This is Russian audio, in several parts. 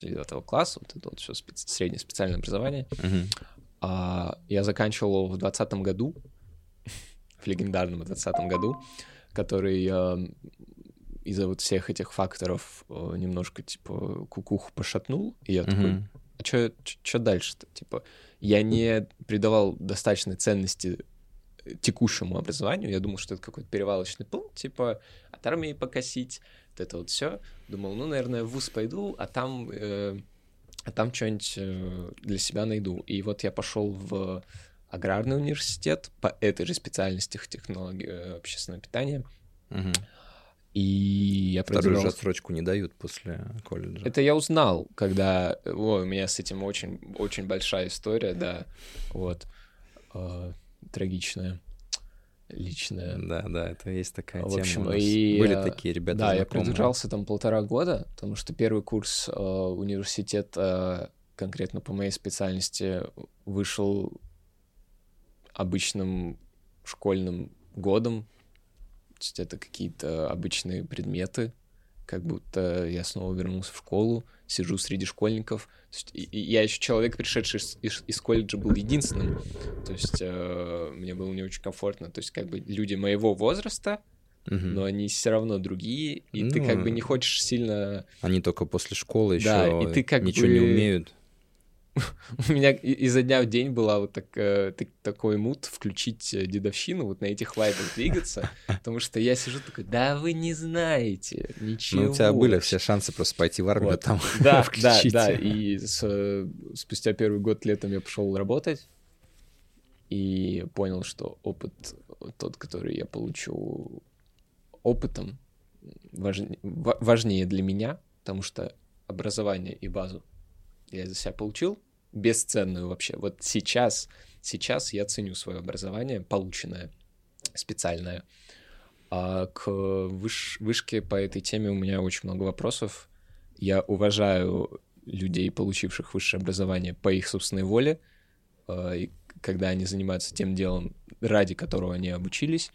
девятого класса, вот это вот все специ- среднее специальное образование. Мгм. А, я заканчивал его в двадцатом году, в легендарном двадцатом году, который э, из-за вот всех этих факторов э, немножко, типа, кукуху пошатнул, и я такой, Мгм. а что дальше-то? Типа, я не придавал достаточной ценности текущему образованию. Я думал, что это какой-то перевалочный пункт, типа, от армии покосить, вот это вот все. Думал, ну, наверное, в ВУЗ пойду, а там, э, а там что-нибудь э, для себя найду. И вот я пошел в аграрный университет по этой же специальности технологии э, общественного питания. Мгм. И я Вторую же продвигался- отсрочку не дают после колледжа. Это я узнал, когда... Ой, у меня с этим очень, очень большая история, да. Вот. Э, трагичная, личная. Да, да, это есть такая В тема. общем, нас и, Были э, такие ребята да, я знакомые. продержался там полтора года, потому что первый курс э, университета, конкретно по моей специальности, вышел обычным школьным годом. То есть это какие-то обычные предметы, как будто я снова вернулся в школу, сижу среди школьников. То есть и- и я еще человек, пришедший из, из- из колледжа, был единственным. То есть э, мне было не очень комфортно. То есть как бы люди моего возраста, Мгм. но они все равно другие, и ты как бы Ну, не хочешь сильно... Они только после школы еще Да, и ты как ничего не бы- умеют. У меня изо дня в день была вот так, э, так- такой мут включить э, дедовщину, вот на этих вайбах двигаться, потому что я сижу такой, да вы не знаете ничего. Ну, у тебя были все шансы просто пойти в армию, Вот. там Да, да, включить. да, и с, э, спустя первый год летом я пошел работать и понял, что опыт тот, который я получу опытом, важнее, важнее для меня, потому что образование и базу я за себя получил, бесценную вообще. Вот сейчас, сейчас я ценю свое образование, полученное, специальное. А к выш- вышке по этой теме у меня очень много вопросов. Я уважаю людей, получивших высшее образование по их собственной воле, э, и когда они занимаются тем делом, ради которого они обучились.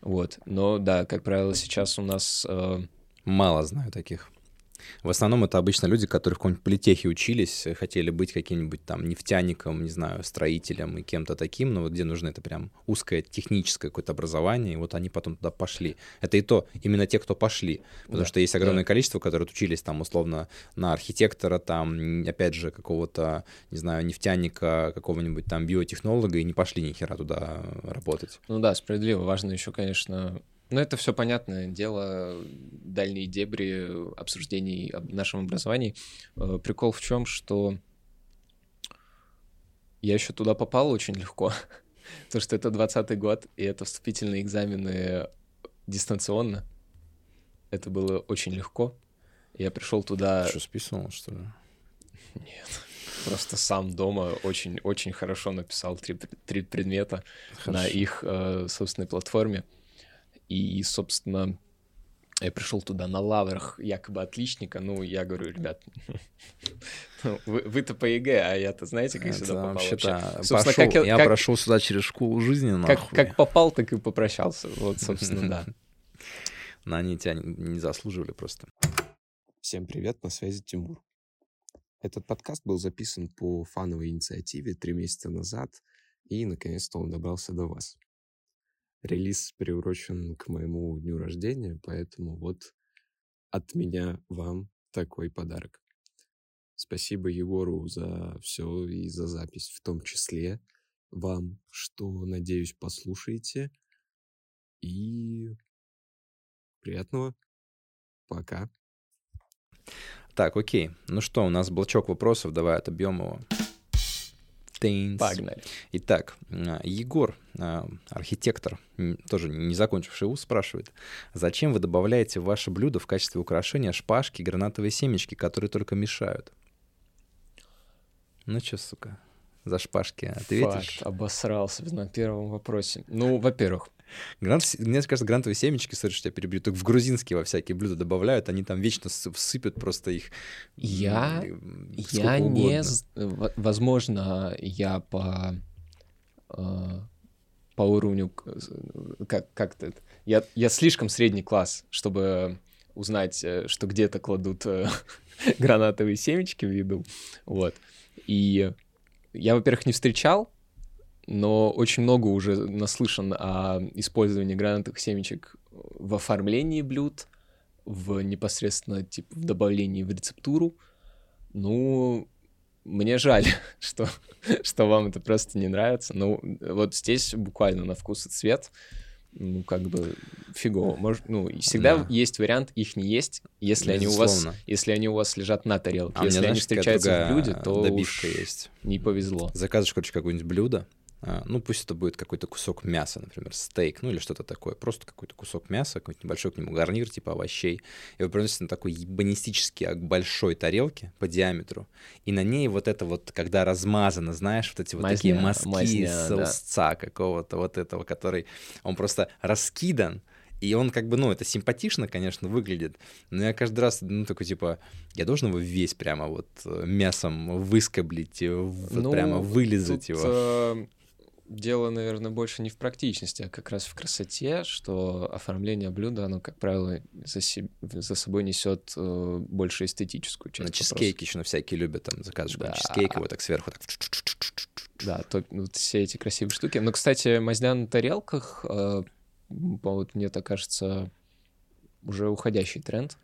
Вот. Но да, как правило, сейчас у нас э, Мало знаю таких. В основном это обычно люди, которые в каком-нибудь политехе учились, э, хотели быть каким-нибудь там нефтяником, не знаю, строителем и кем-то таким, но вот где нужно это прям узкое техническое какое-то образование, и вот они потом туда пошли. Это и то, именно те, кто пошли. Потому Да, что есть огромное да. количество, которые учились там условно на архитектора, там, опять же, какого-то, не знаю, нефтяника, какого-нибудь там биотехнолога, и не пошли ни хера туда работать. Ну да, справедливо. Важно еще, конечно... Ну, это все понятное дело, дальние дебри обсуждений об нашем образовании. Э, Прикол в чем, что я еще туда попал очень легко, потому что это 20 год, и это вступительные экзамены дистанционно. Это было очень легко. Я пришел туда... Что, списывал, что ли? Нет. Просто сам дома очень-очень хорошо написал три, три предмета на Хорошо. их э, собственной платформе. И, собственно, я пришел туда на лаврах якобы отличника. Ну, я говорю, ребят, ну, вы, вы-то по ЕГЭ, а я-то знаете, как сюда Это попал вообще? Я- прошел сюда через школу жизни, Как, нахуй. как попал, так и попрощался. Вот, собственно, да. Но они тебя не заслуживали просто. Всем привет, на связи Тимур. Этот подкаст был записан по фановой инициативе три месяца назад, и наконец-то он добрался до вас. Релиз приурочен к моему дню рождения, поэтому вот от меня вам такой подарок. Спасибо Егору за все и за запись, в том числе вам, что, надеюсь, послушаете. И приятного. Пока. Так, окей. Ну что, у нас блочок вопросов, давай отобьем его. Тынц. Погнали. Итак, а, Егор, а, архитектор, тоже не закончивший вуз, спрашивает, зачем вы добавляете в ваше блюдо в качестве украшения шпажки, гранатовые семечки, которые только мешают? Ну чё, сука, за шпажки ответишь? Факт, обосрался на первом вопросе. Ну, во-первых, Гранат, мне кажется, гранатовые семечки, сори, что я перебью, только в грузинские во всякие блюда добавляют, они там вечно сы- всыпят просто их. Я- м, Я не... Возможно, я по... э, по уровню... Как, как это? Я, я слишком средний класс, чтобы узнать, э, что где-то кладут э, гранатовые семечки в еду. Вот. И я, во-первых, не встречал, но очень много уже наслышан о использовании гранатовых семечек в оформлении блюд, в непосредственно типа в добавлении в рецептуру. Ну, мне жаль, что, что вам это просто не нравится. Ну, вот здесь буквально на вкус и цвет ну, как бы фигово. Может, ну, всегда да. есть вариант их не есть, если они у вас, если они у вас лежат на тарелке. А если мне, они знаешь, встречаются в блюде, то добивка есть. не повезло. Заказываешь, короче, какое-нибудь блюдо, ну, пусть это будет какой-то кусок мяса, например, стейк, ну или что-то такое, просто какой-то кусок мяса, какой-то небольшой к нему гарнир, типа овощей, и вы приносите на такой ебанистически большой тарелке по диаметру, и на ней вот это вот, когда размазано, знаешь, вот эти вот мазня, такие мазки мазня, соусца да. какого-то вот этого, который, он просто раскидан, и он как бы, ну, это симпатично, конечно, выглядит, но я каждый раз, ну, такой, типа, я должен его весь прямо вот э, мясом выскоблить, ну, прямо вылизать его. Э, дело, наверное, больше не в практичности, а как раз в красоте, что оформление блюда, оно, как правило, за, себе, за собой несет э, больше эстетическую часть. На чизкейки еще на всякие любят, там, заказываешь да. чизкейк, его так сверху так... Да, то, вот все эти красивые штуки. Но, кстати, мазня на тарелках, э, вот мне так кажется, уже уходящий тренд.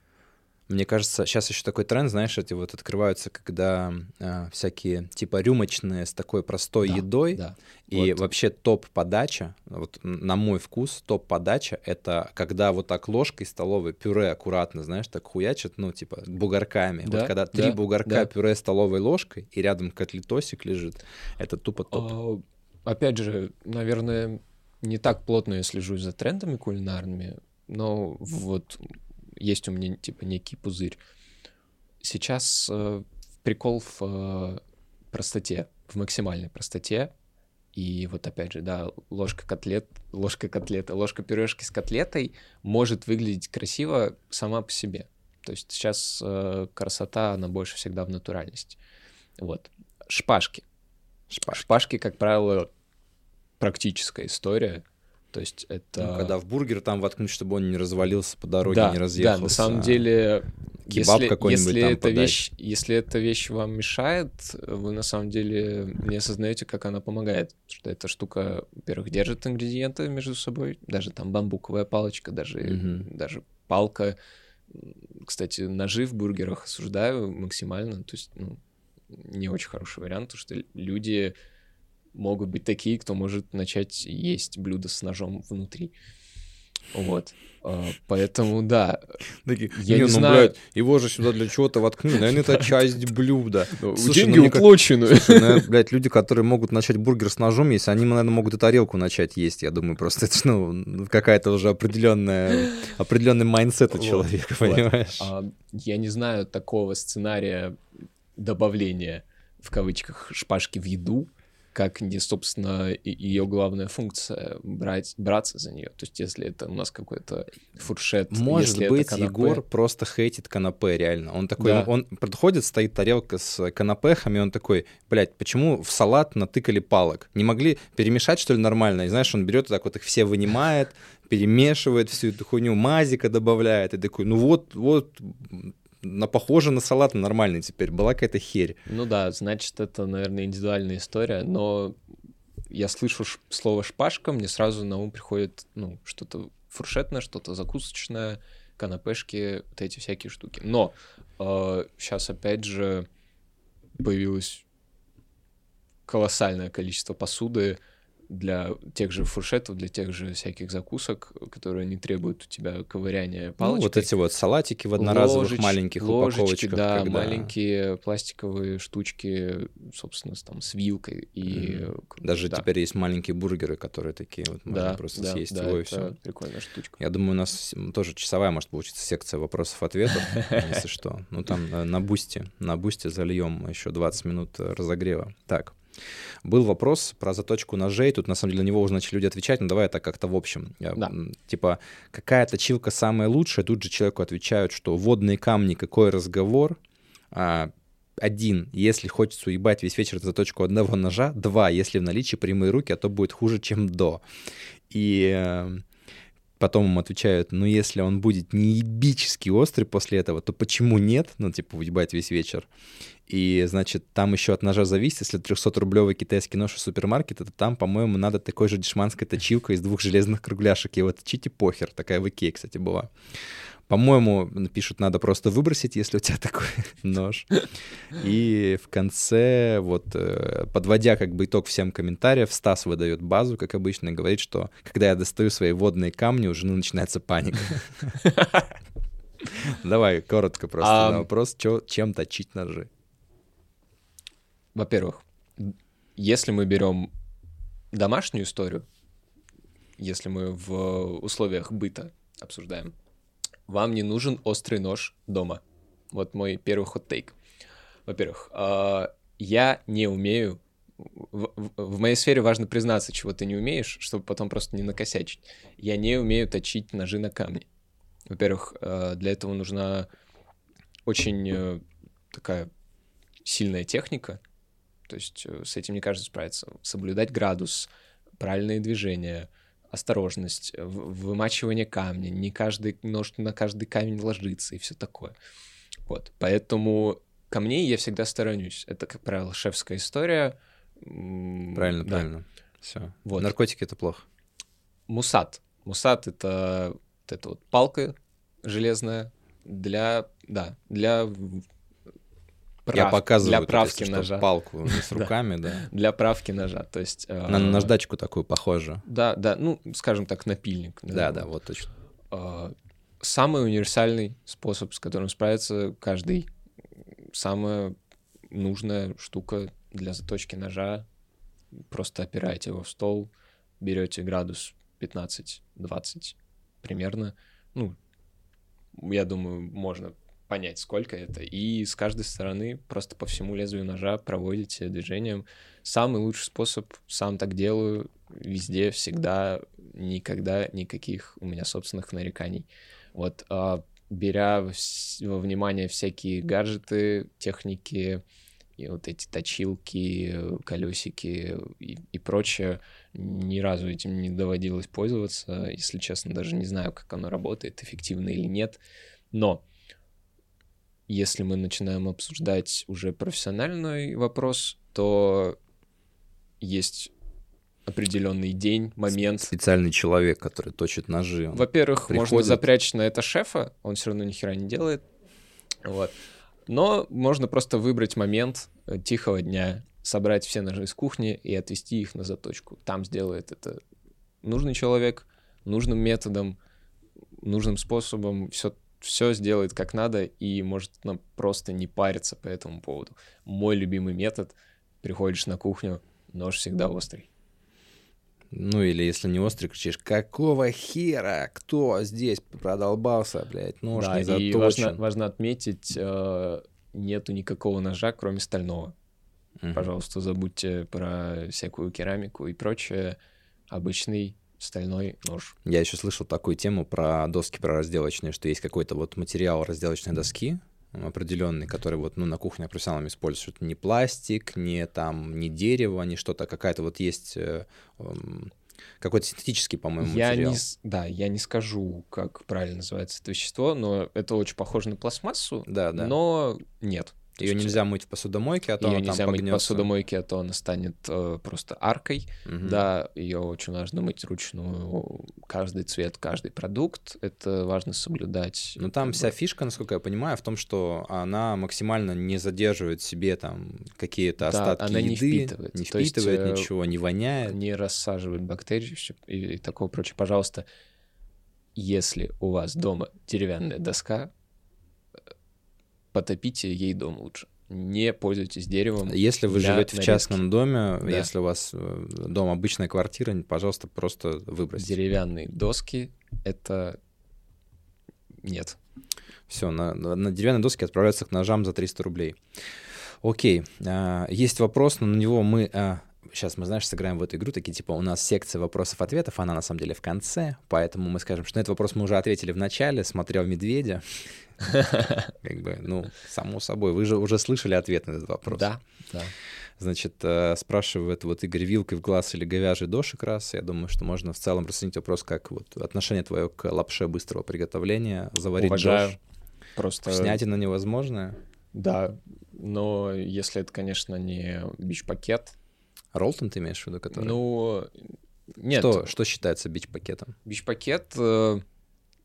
Мне кажется, сейчас еще такой тренд, знаешь, эти вот открываются, когда э, всякие типа рюмочные с такой простой да, едой. Да. И вот. вообще топ-подача, вот на мой вкус, топ-подача — это когда вот так ложкой столовой пюре аккуратно, знаешь, так хуячат, ну, типа, бугорками. Да, вот когда да, три бугорка да. пюре столовой ложкой, и рядом котлетосик лежит, это тупо топ. А, опять же, наверное, не так плотно я слежу за трендами кулинарными, но вот есть у меня типа некий пузырь. Сейчас э, прикол в э, простоте, в максимальной простоте. И вот опять же, да, ложка котлет, ложка котлета, ложка пюрешки с котлетой может выглядеть красиво сама по себе. То есть сейчас э, красота, она больше всегда в натуральности. Вот. Шпажки. Шпажки, Шпажки как правило, практическая история. То есть это... Ну, когда в бургер там воткнуть, чтобы он не развалился по дороге, да, не разъехался. Да, на самом деле... Кебаб если, какой-нибудь если там эта подать. вещь, Если эта вещь вам мешает, вы на самом деле не осознаете, как она помогает. Что эта штука, во-первых, держит ингредиенты между собой. Даже там бамбуковая палочка, даже, угу. даже палка. Кстати, ножи в бургерах осуждаю максимально. То есть, ну, не очень хороший вариант, потому что люди могут быть такие, кто может начать есть блюдо с ножом внутри. Вот. А, поэтому, да. Такие, я не, не ну, знаю. Блядь, его же сюда для чего-то воткнули. Наверное, это часть блюда. Ну, слушай, Деньги ну, уплочены. Слушай, ну, блядь, люди, которые могут начать бургер с ножом если они, наверное, могут и тарелку начать есть. Я думаю, просто это, ну, какая-то уже определенная, определенный майндсет у человека, вот. понимаешь? А, я не знаю такого сценария добавления, в кавычках, шпажки в еду, как не, собственно, ее главная функция брать, браться за нее. То есть, если это у нас какой-то фуршет, может быть, канапе... Егор просто хейтит канапе, реально. Он такой, да. он подходит, стоит тарелка с канапехами, он такой, блядь, почему в салат натыкали палок? Не могли перемешать, что ли, нормально? И знаешь, он берет так вот их все вынимает, перемешивает всю эту хуйню, мазика добавляет, и такой, ну вот, вот, на похоже на салат нормальный теперь. Была какая-то херь. Ну да, значит, это, наверное, индивидуальная история, но я слышу слово шпажка, мне сразу на ум приходит, ну, что-то фуршетное, что-то закусочное, канапешки, вот эти всякие штуки. Но э, сейчас, опять же, появилось колоссальное количество посуды, для тех же фуршетов, для тех же всяких закусок, которые не требуют у тебя ковыряния палочкой. Ну, вот эти вот салатики в одноразовых Ложеч, маленьких ложечки, упаковочках. Да, когда... маленькие пластиковые штучки, собственно, там с вилкой. И... Mm. Даже да. теперь есть маленькие бургеры, которые такие вот можно да, просто да, съесть да, его и все. прикольная штучка. Я думаю, у нас тоже часовая может получиться секция вопросов-ответов, если что. Ну там э, на бусте, на бусте зальем еще 20 минут разогрева. Так, был вопрос про заточку ножей. Тут, на самом деле, на него уже начали люди отвечать, но давай это как-то в общем. Да. Типа, какая точилка самая лучшая? Тут же человеку отвечают, что водные камни, какой разговор? А, один, если хочется уебать весь вечер за точку одного ножа. Два, если в наличии прямые руки, а то будет хуже, чем до. И э, потом им отвечают, ну, если он будет неебически острый после этого, то почему нет? Ну, типа, выебать весь вечер. И, значит, там еще от ножа зависит, если 300-рублевый китайский нож из супермаркета, то там, по-моему, надо такой же дешманской точилкой из двух железных кругляшек. Вот точите похер. Такая в Икее, кстати, была. По-моему, пишут, надо просто выбросить, если у тебя такой нож. И в конце, вот, э, подводя как бы итог всем комментариям, Стас выдает базу, как обычно, и говорит, что когда я достаю свои водные камни, у жены начинается паника. Давай, коротко просто на вопрос, чем точить ножи. Во-первых, если мы берем домашнюю историю, если мы в условиях быта обсуждаем, вам не нужен острый нож дома. Вот мой первый хот-тейк. Во-первых, а, я не умею... В, моей сфере важно признаться, чего ты не умеешь, чтобы потом просто не накосячить. Я не умею точить ножи на камни. Во-первых, а, для этого нужна очень э, такая сильная техника. То есть э, с этим не каждый справится. Соблюдать градус, правильные движения — осторожность, э, вымачивание камня, не каждый нож на каждый камень ложится и все такое. Вот, поэтому камней я всегда сторонюсь. Это, как правило, шефская история. Правильно, да. правильно. Все. Вот. Наркотики это плохо. Мусат. Мусат это вот эта вот палка железная для, да, для прав... Я показываю для правки тут, ножа. палку с руками, да. Для правки ножа, то есть... На э, наждачку такую похоже. Да, да, ну, скажем так, напильник. Да, да, вот точно. Э, самый универсальный способ, с которым справится каждый. Самая нужная штука для заточки ножа. Просто опираете его в стол, берете градус 15-20 примерно. Ну, я думаю, можно понять, сколько это. И с каждой стороны просто по всему лезвию ножа проводите движением. Самый лучший способ, сам так делаю, везде, всегда, никогда никаких у меня собственных нареканий. Вот, а, беря во внимание всякие гаджеты, техники, и вот эти точилки, колесики и, и прочее, ни разу этим не доводилось пользоваться. Если честно, даже не знаю, как оно работает, эффективно или нет. Но если мы начинаем обсуждать уже профессиональный вопрос, то есть определенный день, момент. Специальный человек, который точит ножи. Во-первых, приходит... можно запрячь на это шефа, он все равно ни хера не делает. Вот. Но можно просто выбрать момент э, тихого дня, собрать все ножи из кухни и отвести их на заточку. Там сделает это нужный человек, нужным методом, нужным способом, все все сделает как надо и может ну, просто не париться по этому поводу. Мой любимый метод — приходишь на кухню, нож всегда острый. Ну или если не острый, кричишь, какого хера, кто здесь продолбался, блядь, нож да, не заточен. и важно, важно отметить, э, нету никакого ножа, кроме стального. Угу. Пожалуйста, забудьте про всякую керамику и прочее. Обычный стальной нож. Я еще слышал такую тему про доски, про разделочные, что есть какой-то вот материал разделочной доски определенный, который вот ну, на кухне профессионалами используют. Не пластик, не там, не дерево, не что-то, какая-то вот есть э, э, какой-то синтетический, по-моему, я материал. Не, да, я не скажу, как правильно называется это вещество, но это очень похоже на пластмассу, да, да. но нет. Ее есть... нельзя мыть в посудомойке, а то ее она нельзя там мыть в посудомойке, а то она станет э, просто аркой. Угу. Да, ее очень важно мыть вручную. Каждый цвет, каждый продукт. Это важно соблюдать. Ну там вся фишка, насколько я понимаю, в том, что она максимально не задерживает себе там какие-то да, остатки она еды, не впитывает, не впитывает есть, э, ничего, не воняет. Не рассаживает бактерии и, и такого прочее. Пожалуйста, если у вас дома деревянная доска, потопите ей дом лучше. Не пользуйтесь деревом. Если вы живете в частном доме, да. если у вас э, дом обычная квартира, пожалуйста, просто выбросьте. Деревянные доски это нет. Все, на, на деревянные доски отправляются к ножам за 300 рублей. Окей, а, есть вопрос, но на него мы а, сейчас мы, знаешь, сыграем в эту игру, такие, типа, у нас секция вопросов-ответов, она на самом деле в конце, поэтому мы скажем, что на этот вопрос мы уже ответили в начале, смотрел «Медведя». Как бы, ну, само собой, вы же уже слышали ответ на этот вопрос. Да, да. Значит, э, спрашивает вот Игорь вилкой в глаз или говяжий дошик раз. Я думаю, что можно в целом расценить вопрос как вот отношение твое к лапше быстрого приготовления, заварить Уважаю. Просто... Вкуснятина невозможная. Да, но если это, конечно, не бич-пакет, Ролтон ты имеешь в виду, который? ну... Нет, Что, что считается бич-пакетом? бич-пакет э,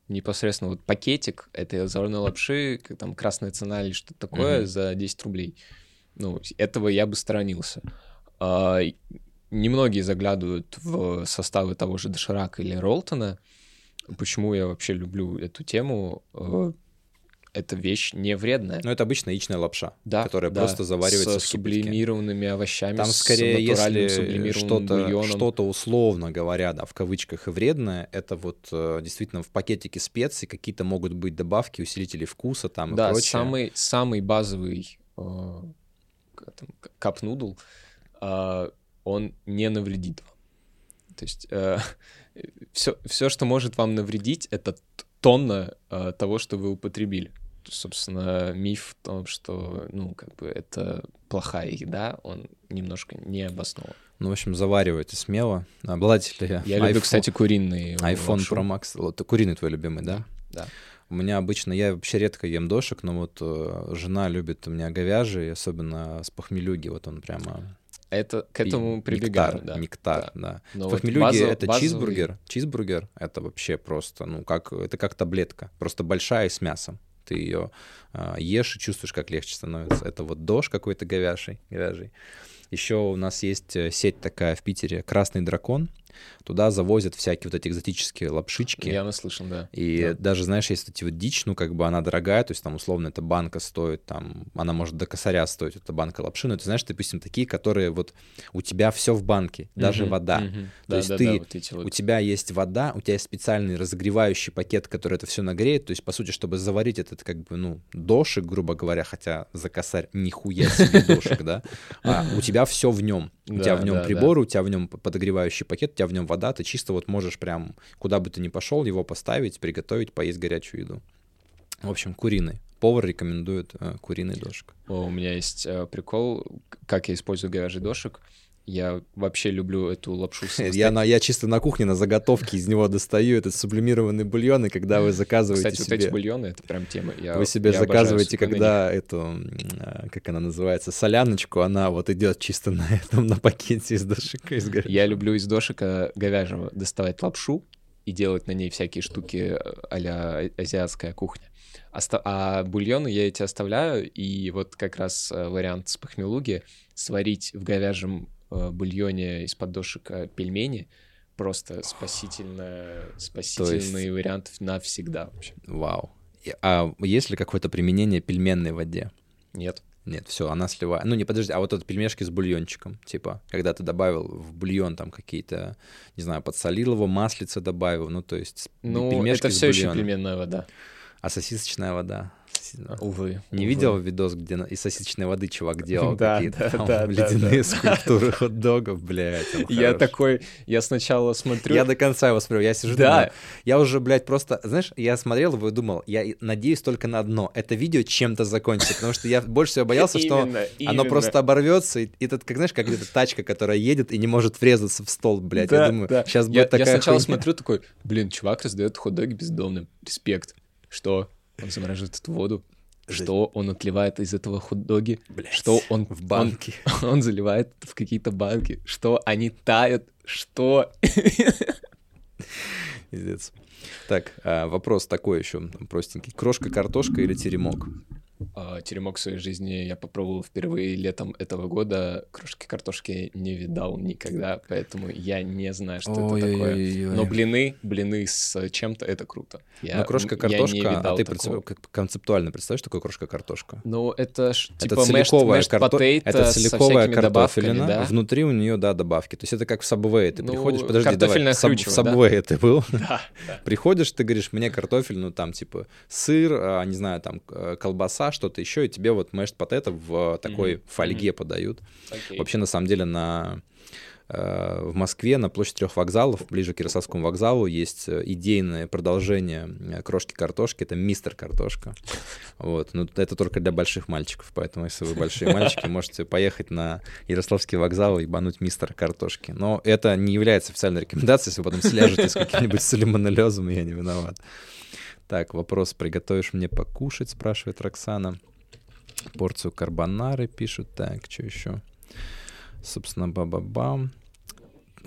непосредственно вот пакетик этой заварной лапши, там красная цена или что-то такое Мгм. за 10 рублей. Ну, этого я бы сторонился. А, немногие заглядывают в составы того же Доширака или Ролтона. Почему я вообще люблю эту тему? Э, Эта вещь не вредная. Ну, это обычно яичная лапша, Да, которая да, просто заваривается с в кипятке. сублимированными овощами, Там скорее, если что-то, что-то условно говоря, да, в кавычках и вредное, это вот э, действительно в пакетике специй какие-то могут быть добавки, усилители вкуса там и Да, прочее. самый, самый базовый э, кап-нудл, э, он не навредит вам. То есть все, все, что может вам навредить, это тонна э, того, что вы употребили. Собственно, миф в том, что, ну, как бы это плохая еда, он немножко не обоснован. Ну, в общем, заваривайте смело. Обладатели Я люблю, iPhone- кстати, куриные iPhone лапшу. Pro Max. Вот, куриный твой любимый, да? Да. У меня обычно, я вообще редко ем дошек, но вот э, жена любит у меня говяжий, особенно с похмелюги, вот он прямо... Это, к этому прибегаю, нектар, да. Нектар, да. Но В вот похмелюге это базовый- чизбургер. Чизбургер — это вообще просто, ну, как, это как таблетка, просто большая и с мясом. Ты ее ешь и чувствуешь, как легче становится. Это вот дождь какой-то говяжий, говяжий. Еще у нас есть э, сеть такая в Питере «Красный дракон». Туда завозят всякие вот эти экзотические лапшички. Я наслышан, да. И Да. даже, знаешь, есть эти вот дичь, ну, как бы она дорогая, то есть там, условно, эта банка стоит, там, она может до косаря стоить, эта банка лапши, но ты знаешь, допустим, такие, которые вот у тебя все в банке, даже Мгм, вода. мгм. То есть Да-да-да, ты- вот эти вот У тебя есть вода, у тебя есть специальный разогревающий пакет, который это все нагреет. То есть, по сути, чтобы заварить этот, как бы, ну, дошик, грубо говоря, хотя за косарь нихуя себе дошик, да, а у тебя все в нем. У тебя Да, в нем да, да. приборы, у тебя в нем подогревающий пакет, тебя в нем вода, ты чисто вот можешь прям, куда бы ты ни пошел, его поставить, приготовить, поесть горячую еду. В общем, куриный. Повар рекомендует э, куриный дошик. О, У меня есть э, прикол, как я использую говяжий дошик. Я вообще люблю эту лапшу Я, на, я чисто на кухне на заготовке из него достаю этот сублимированный бульон, и когда вы заказываете Кстати, вот себе... эти бульоны — это прям тема. Я, Вы себе я заказываете, когда эту, а, как она называется, соляночку, она вот идет чисто на этом, на пакете из дошика, из. Я люблю из дошика говяжьего доставать лапшу и делать на ней всякие штуки а азиатская кухня. Оста- А бульоны я эти оставляю, и вот как раз э, вариант с похмелуги — сварить в говяжьем э, бульоне из-под дошика пельмени — просто спасительно, спасительный вариант навсегда вообще. Вау. А есть ли какое-то применение пельменной воде? Нет. Нет, все, она сливает. Ну, не подожди, а вот этот пельмешки с бульончиком, типа, когда ты добавил в бульон там какие-то, не знаю, подсолил его, маслица добавил, ну, то есть Ну, пельмешки это все еще пельменная вода. А сосисочная вода? Увы. Не увы. видел видос, где из сосисочной воды чувак делал Да, какие-то да, да, да, ледяные да. скульптуры хот-догов, блядь. Я хорош. такой, я сначала смотрю... Я до конца его смотрю, я сижу, Да. думаю, я уже, блядь, просто, знаешь, я смотрел его и думал, я надеюсь только на одно, это видео чем-то закончится, потому что я больше всего боялся, что Именно, оно именно. просто оборвется, и этот, как знаешь, как эта тачка, которая едет и не может врезаться в стол, блядь. Да, я думаю, да. сейчас Я, будет такая я сначала хуйня. смотрю такой, блин, чувак раздает хот-доги бездомным. Респект. Что? Он замораживает эту воду. Что он отливает из этого хот-доги? Блядь, Что он в банке. Он, он заливает в какие-то банки. Что они тают? Что? Пиздец. Так, а, вопрос такой еще простенький. Крошка, картошка или теремок? А, Теремок в своей жизни я попробовал впервые летом этого года. Крошки картошки не видал никогда, поэтому я не знаю, что это такое. Ой-ой-ой. Но блины, блины с чем-то это круто. Я, Ну, крошка, я не картошка, а ты такого. представ- концептуально представляешь, что такое крошка, картошка? Ну, это ж Это типа целиковая, mashed, mashed карто- это целиковая картофелина, да? внутри у нее, да, добавки. То есть это как в Subway, ты Ну, приходишь, подожди, давай, в хрючево, в да? Subway ты был? Да, да. Приходишь, ты говоришь, мне картофель, ну там типа сыр, а, не знаю, там э, колбаса, что-то еще, и тебе вот mashed potato в такой Мгм, фольге подают. Окей. Вообще, на самом деле, на Э, в Москве на площади трех вокзалов, ближе к Ярославскому вокзалу, есть э, идейное продолжение э, крошки-картошки. Это мистер картошка. Вот. Но это только для больших мальчиков, поэтому если вы большие мальчики, можете поехать на Ярославский вокзал и бануть мистер картошки. Но это не является официальной рекомендацией, если вы потом сляжете с каким-нибудь сальмонеллезом, я не виноват. Так, вопрос, приготовишь мне покушать, спрашивает Роксана. Порцию карбонары пишут. Так, что еще? Собственно, ба-ба-бам.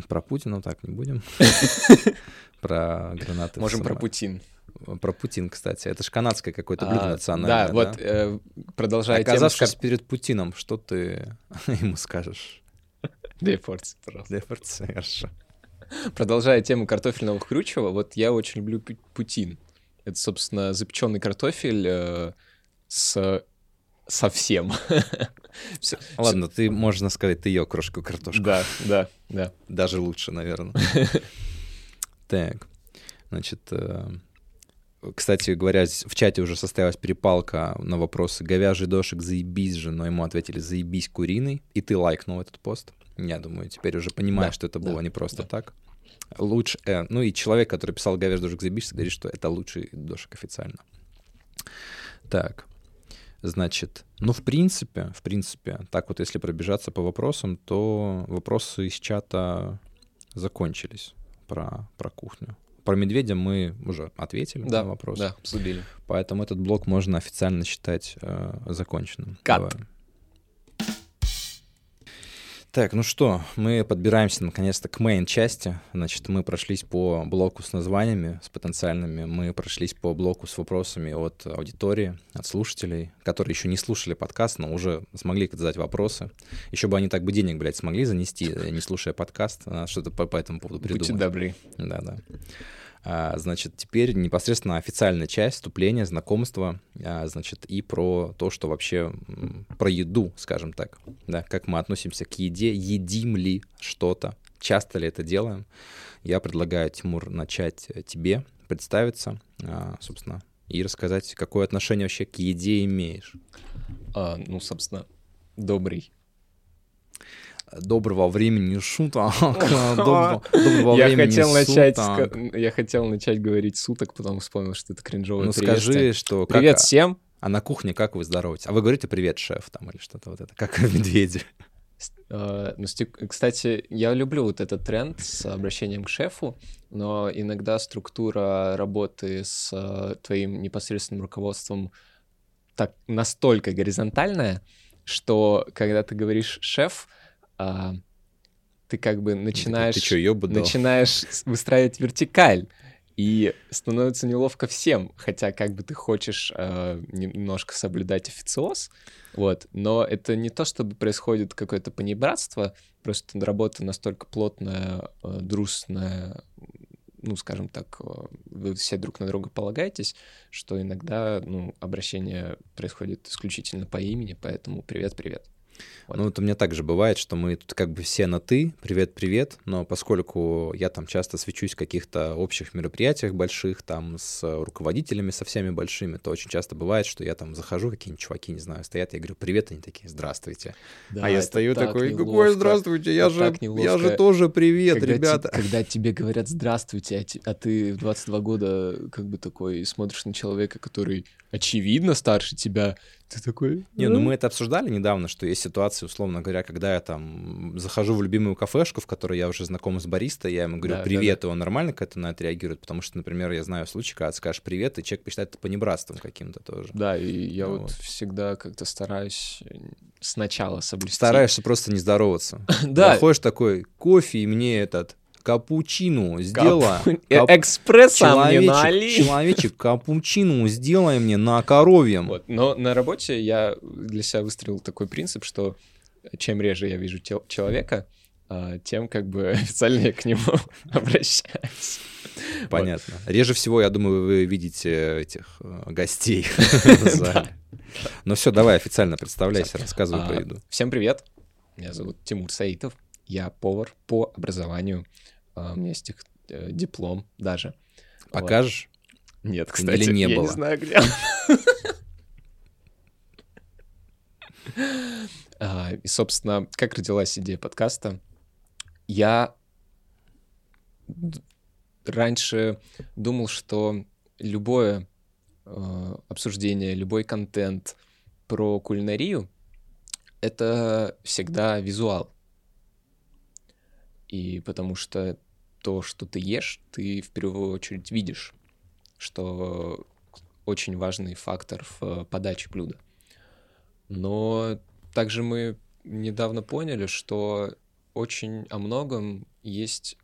Про Путина так не будем. Про гранаты. Можем про Путин. Про Путин, кстати. Это же канадское какое-то блюдо а, национальное. Да, вот э, продолжая Оказавшись тему, перед Путиным, что ты ему скажешь? Две порции, пожалуйста. Две порции, хорошо. Продолжая тему картофельного хрючева, вот я очень люблю путин. Это, собственно, запеченный картофель э, с совсем. Все, Ладно, все. ты, можно сказать, ты ее крошку картошку. Да, да, да. Даже лучше, наверное. Так, значит, э, кстати говоря, в чате уже состоялась перепалка на вопросы «Говяжий дошик, заебись же», но ему ответили «Заебись куриный», и ты лайкнул этот пост. Я думаю, теперь уже понимаешь, да, что это было да, не просто да. так. Лучше, э, ну и человек, который писал «Говяжий дошик, заебись», говорит, что это лучший дошик официально. Так, Значит, ну, в принципе, в принципе, так вот, если пробежаться по вопросам, то вопросы из чата закончились про, про кухню. Про медведя мы уже ответили да, на вопрос. Да, обсудили. Поэтому этот блок можно официально считать э, законченным. Кат. Давай. Так, ну что, мы подбираемся наконец-то к мейн-части. Значит, мы прошлись по блоку с названиями, с потенциальными. Мы прошлись по блоку с вопросами от аудитории, от слушателей, которые еще не слушали подкаст, но уже смогли задать вопросы. Еще бы они так бы денег, блядь, смогли занести, не слушая подкаст. Что-то по, по этому поводу придумать. Будьте добры. Да-да. А, значит, теперь непосредственно официальная часть, вступление, знакомство, а, значит, и про то, что вообще, про еду, скажем так, да, как мы относимся к еде, едим ли что-то, часто ли это делаем. Я предлагаю, Тимур, начать тебе, представиться, а, собственно, и рассказать, какое отношение вообще к еде имеешь. А, ну, собственно, добрый доброго времени шуток. доброго, доброго я времени хотел начать, Я хотел начать говорить суток, потом вспомнил, что это кринжовое Ну скажи, что... Привет как, всем! А на кухне как вы здороваетесь? А вы говорите «привет, шеф» там или что-то вот это, как в «Медведе». Uh, ну, кстати, я люблю вот этот тренд с обращением к шефу, но иногда структура работы с uh, твоим непосредственным руководством так настолько горизонтальная, что когда ты говоришь шеф, а, ты как бы начинаешь, ты, ты чё, начинаешь выстраивать вертикаль, и становится неловко всем, хотя как бы ты хочешь э, немножко соблюдать официоз, вот, но это не то, чтобы происходит какое-то понебратство, просто работа настолько плотная, э, дружная, ну, скажем так, э, вы все друг на друга полагаетесь, что иногда, ну, обращение происходит исключительно по имени, поэтому привет-привет. Вот. Ну, это у меня также бывает, что мы тут как бы все на «ты», привет-привет, но поскольку я там часто свечусь в каких-то общих мероприятиях больших, там с руководителями со всеми большими, то очень часто бывает, что я там захожу, какие-нибудь чуваки, не знаю, стоят, я говорю «привет», они такие «здравствуйте». Да, а я стою такой «какой здравствуйте, я же, я же тоже привет, когда ребята». Те, когда тебе говорят «здравствуйте», а, а ты в 22 года как бы такой смотришь на человека, который очевидно старше тебя, ты такой... Не, ну мы это обсуждали недавно, что есть ситуации, условно говоря, когда я там захожу в любимую кафешку, в которой я уже знаком с бариста, я ему говорю да, привет, да, да. и он нормально к этому на это реагирует, потому что, например, я знаю случай, когда скажешь привет, и человек посчитает это понебратством каким-то тоже. Да, и я ну, вот, всегда как-то стараюсь сначала соблюсти. Стараешься просто не здороваться. Да. Заходишь такой, кофе и мне этот капучино сделай. Кап... Э, экспресса человечек, мне налей. Человечек, капучино сделай мне на коровьем. Вот. Но на работе я для себя выстроил такой принцип, что чем реже я вижу тел- человека, а, тем как бы официально я к нему обращаюсь. Понятно. Вот. Реже всего, я думаю, вы видите этих э, гостей зале. Ну все, давай официально представляйся, рассказывай про а, еду. Всем привет. Меня зовут Тимур Саитов. Я повар по образованию. А, у меня есть их, э, диплом даже. Покажешь? Вот. Нет, кстати, Или не я было? не знаю, где а, И, собственно, как родилась идея подкаста? я раньше думал, что любое э, обсуждение, любой контент про кулинарию — это всегда визуал. И потому что то, что ты ешь, ты в первую очередь видишь, что очень важный фактор в подаче блюда. Но также мы недавно поняли, что очень о многом есть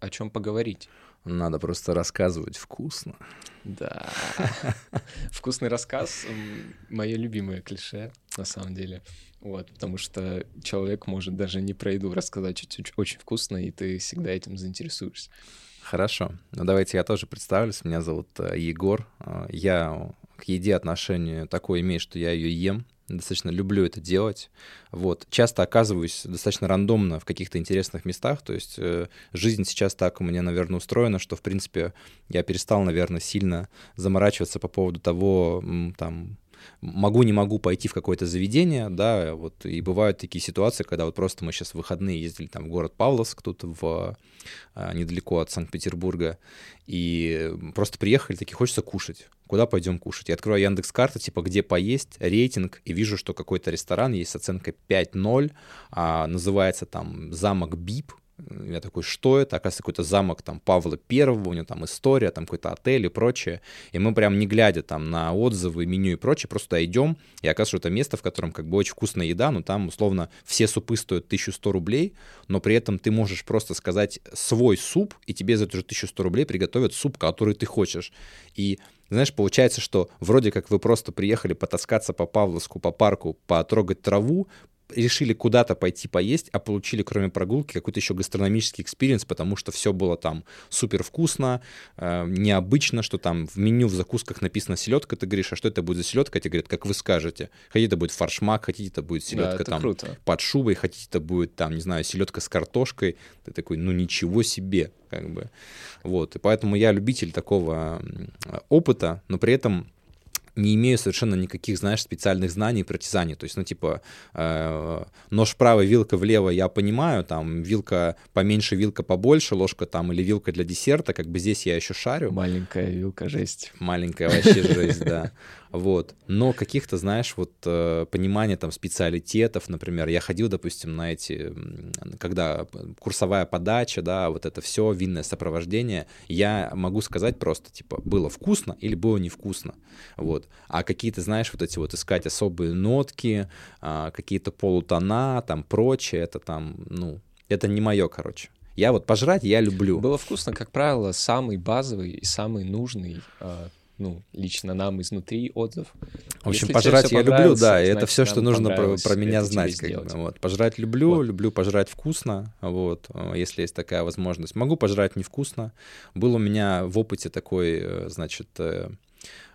о чем поговорить. Надо просто рассказывать вкусно. Да. Вкусный рассказ — мое любимое клише, на самом деле. Вот, потому что человек может даже не про еду рассказать что-то очень вкусно, и ты всегда этим заинтересуешься. Хорошо. Ну, давайте я тоже представлюсь. Меня зовут э, Егор. Э, я к еде отношение такое имею, что я ее ем достаточно люблю это делать. Вот. Часто оказываюсь достаточно рандомно в каких-то интересных местах, то есть э, жизнь сейчас так у меня, наверное, устроена, что, в принципе, я перестал, наверное, сильно заморачиваться по поводу того, там, могу, не могу пойти в какое-то заведение, да, вот, и бывают такие ситуации, когда вот просто мы сейчас в выходные ездили там в город Павловск, тут в, а, недалеко от Санкт-Петербурга, и просто приехали, такие, хочется кушать, куда пойдем кушать? Я открываю Яндекс карты, типа, где поесть, рейтинг, и вижу, что какой-то ресторан есть с оценкой 5.0, а, называется там «Замок Бип», я такой, что это? Оказывается, какой-то замок там Павла Первого, у него там история, там какой-то отель и прочее. И мы прям не глядя там на отзывы, меню и прочее, просто идем, и оказывается, что это место, в котором как бы очень вкусная еда, но там условно все супы стоят 1100 рублей, но при этом ты можешь просто сказать свой суп, и тебе за это же 1100 рублей приготовят суп, который ты хочешь. И знаешь, получается, что вроде как вы просто приехали потаскаться по Павловску, по парку, потрогать траву, решили куда-то пойти поесть, а получили, кроме прогулки, какой-то еще гастрономический experience, потому что все было там супер вкусно, э, необычно, что там в меню в закусках написано селедка, ты говоришь, а что это будет за селедка? Тебе говорят, как вы скажете. Хотите, это будет фаршмак, хотите, это будет селедка да, там круто. под шубой, хотите, это будет там, не знаю, селедка с картошкой. Ты такой, ну ничего себе, как бы. Вот, и поэтому я любитель такого опыта, но при этом не имею совершенно никаких, знаешь, специальных знаний про тизане. То есть, ну, типа, э, нож вправо, вилка влево, я понимаю, там, вилка поменьше, вилка побольше, ложка там или вилка для десерта, как бы здесь я еще шарю. Маленькая вилка, жесть. Маленькая вообще жесть, да. Вот. Но каких-то, знаешь, вот э, понимания там специалитетов, например, я ходил, допустим, на эти, когда курсовая подача, да, вот это все, винное сопровождение, я могу сказать просто, типа, было вкусно или было невкусно, вот. А какие-то, знаешь, вот эти вот искать особые нотки, а, какие-то полутона, там, прочее, это там, ну, это не мое, короче. Я вот пожрать я люблю. Было вкусно, как правило, самый базовый и самый нужный а, ну, лично нам изнутри отзыв. В общем, Если пожрать я люблю, да, и это все, что нужно про, про меня знать. Как бы, вот. Пожрать люблю, вот. люблю пожрать вкусно, вот, э, если есть такая возможность. Могу пожрать невкусно. Был у меня в опыте такой, э, значит, э,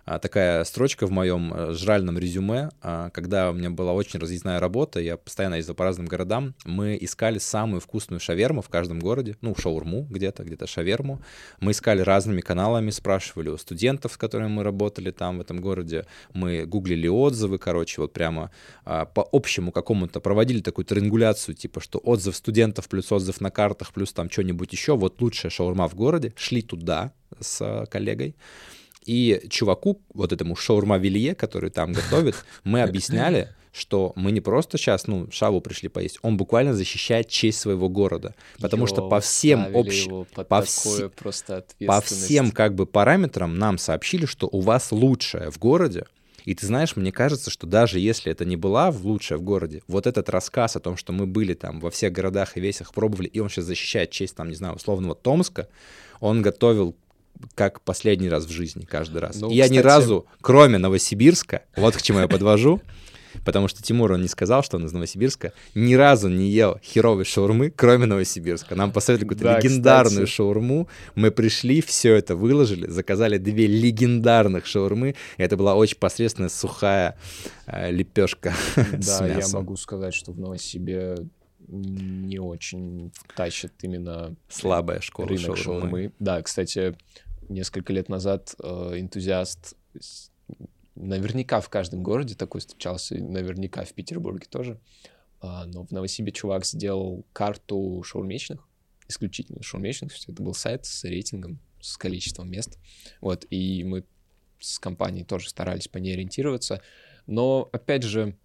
такая строчка в моем э, жральном резюме, а, когда у меня была очень разъездная работа, я постоянно ездил по разным городам, мы искали самую вкусную шаверму в каждом городе, ну, шаурму где-то, где-то шаверму. Мы искали разными каналами, спрашивали у студентов, с которыми мы работали там в этом городе, мы гуглили отзывы, короче, вот прямо а, по общему какому-то проводили такую триангуляцию, типа, что отзыв студентов плюс отзыв на картах плюс там что-нибудь еще, вот лучшая шаурма в городе, шли туда с коллегой, и чуваку, вот этому шаурма-вилье, который там готовит, мы объясняли, что мы не просто сейчас, ну, шаву пришли поесть, он буквально защищает честь своего города, потому Йо, что по всем общим, по, вс... по всем как бы параметрам нам сообщили, что у вас лучшее в городе, и ты знаешь, мне кажется, что даже если это не была лучшая в городе, вот этот рассказ о том, что мы были там во всех городах и весях пробовали, и он сейчас защищает честь, там, не знаю, условного Томска, он готовил как последний раз в жизни, каждый раз. Ну, и я ни разу, кроме Новосибирска, вот к чему я подвожу, потому что Тимур, он не сказал, что он из Новосибирска, ни разу не ел херовой шаурмы, кроме Новосибирска. Нам посоветовали какую-то да, легендарную кстати. шаурму. Мы пришли, все это выложили, заказали две легендарных шаурмы. Это была очень посредственная сухая э, лепешка Да, я могу сказать, что в Новосибе не очень тащит именно слабая школа рынок шаурмы. шаурмы. Да, кстати, несколько лет назад э, энтузиаст наверняка в каждом городе такой встречался, наверняка в Петербурге тоже, а, но в Новосибе чувак сделал карту шаурмечных, исключительно шаурмечных, это был сайт с рейтингом, с количеством мест, вот, и мы с компанией тоже старались по ней ориентироваться, но, опять же,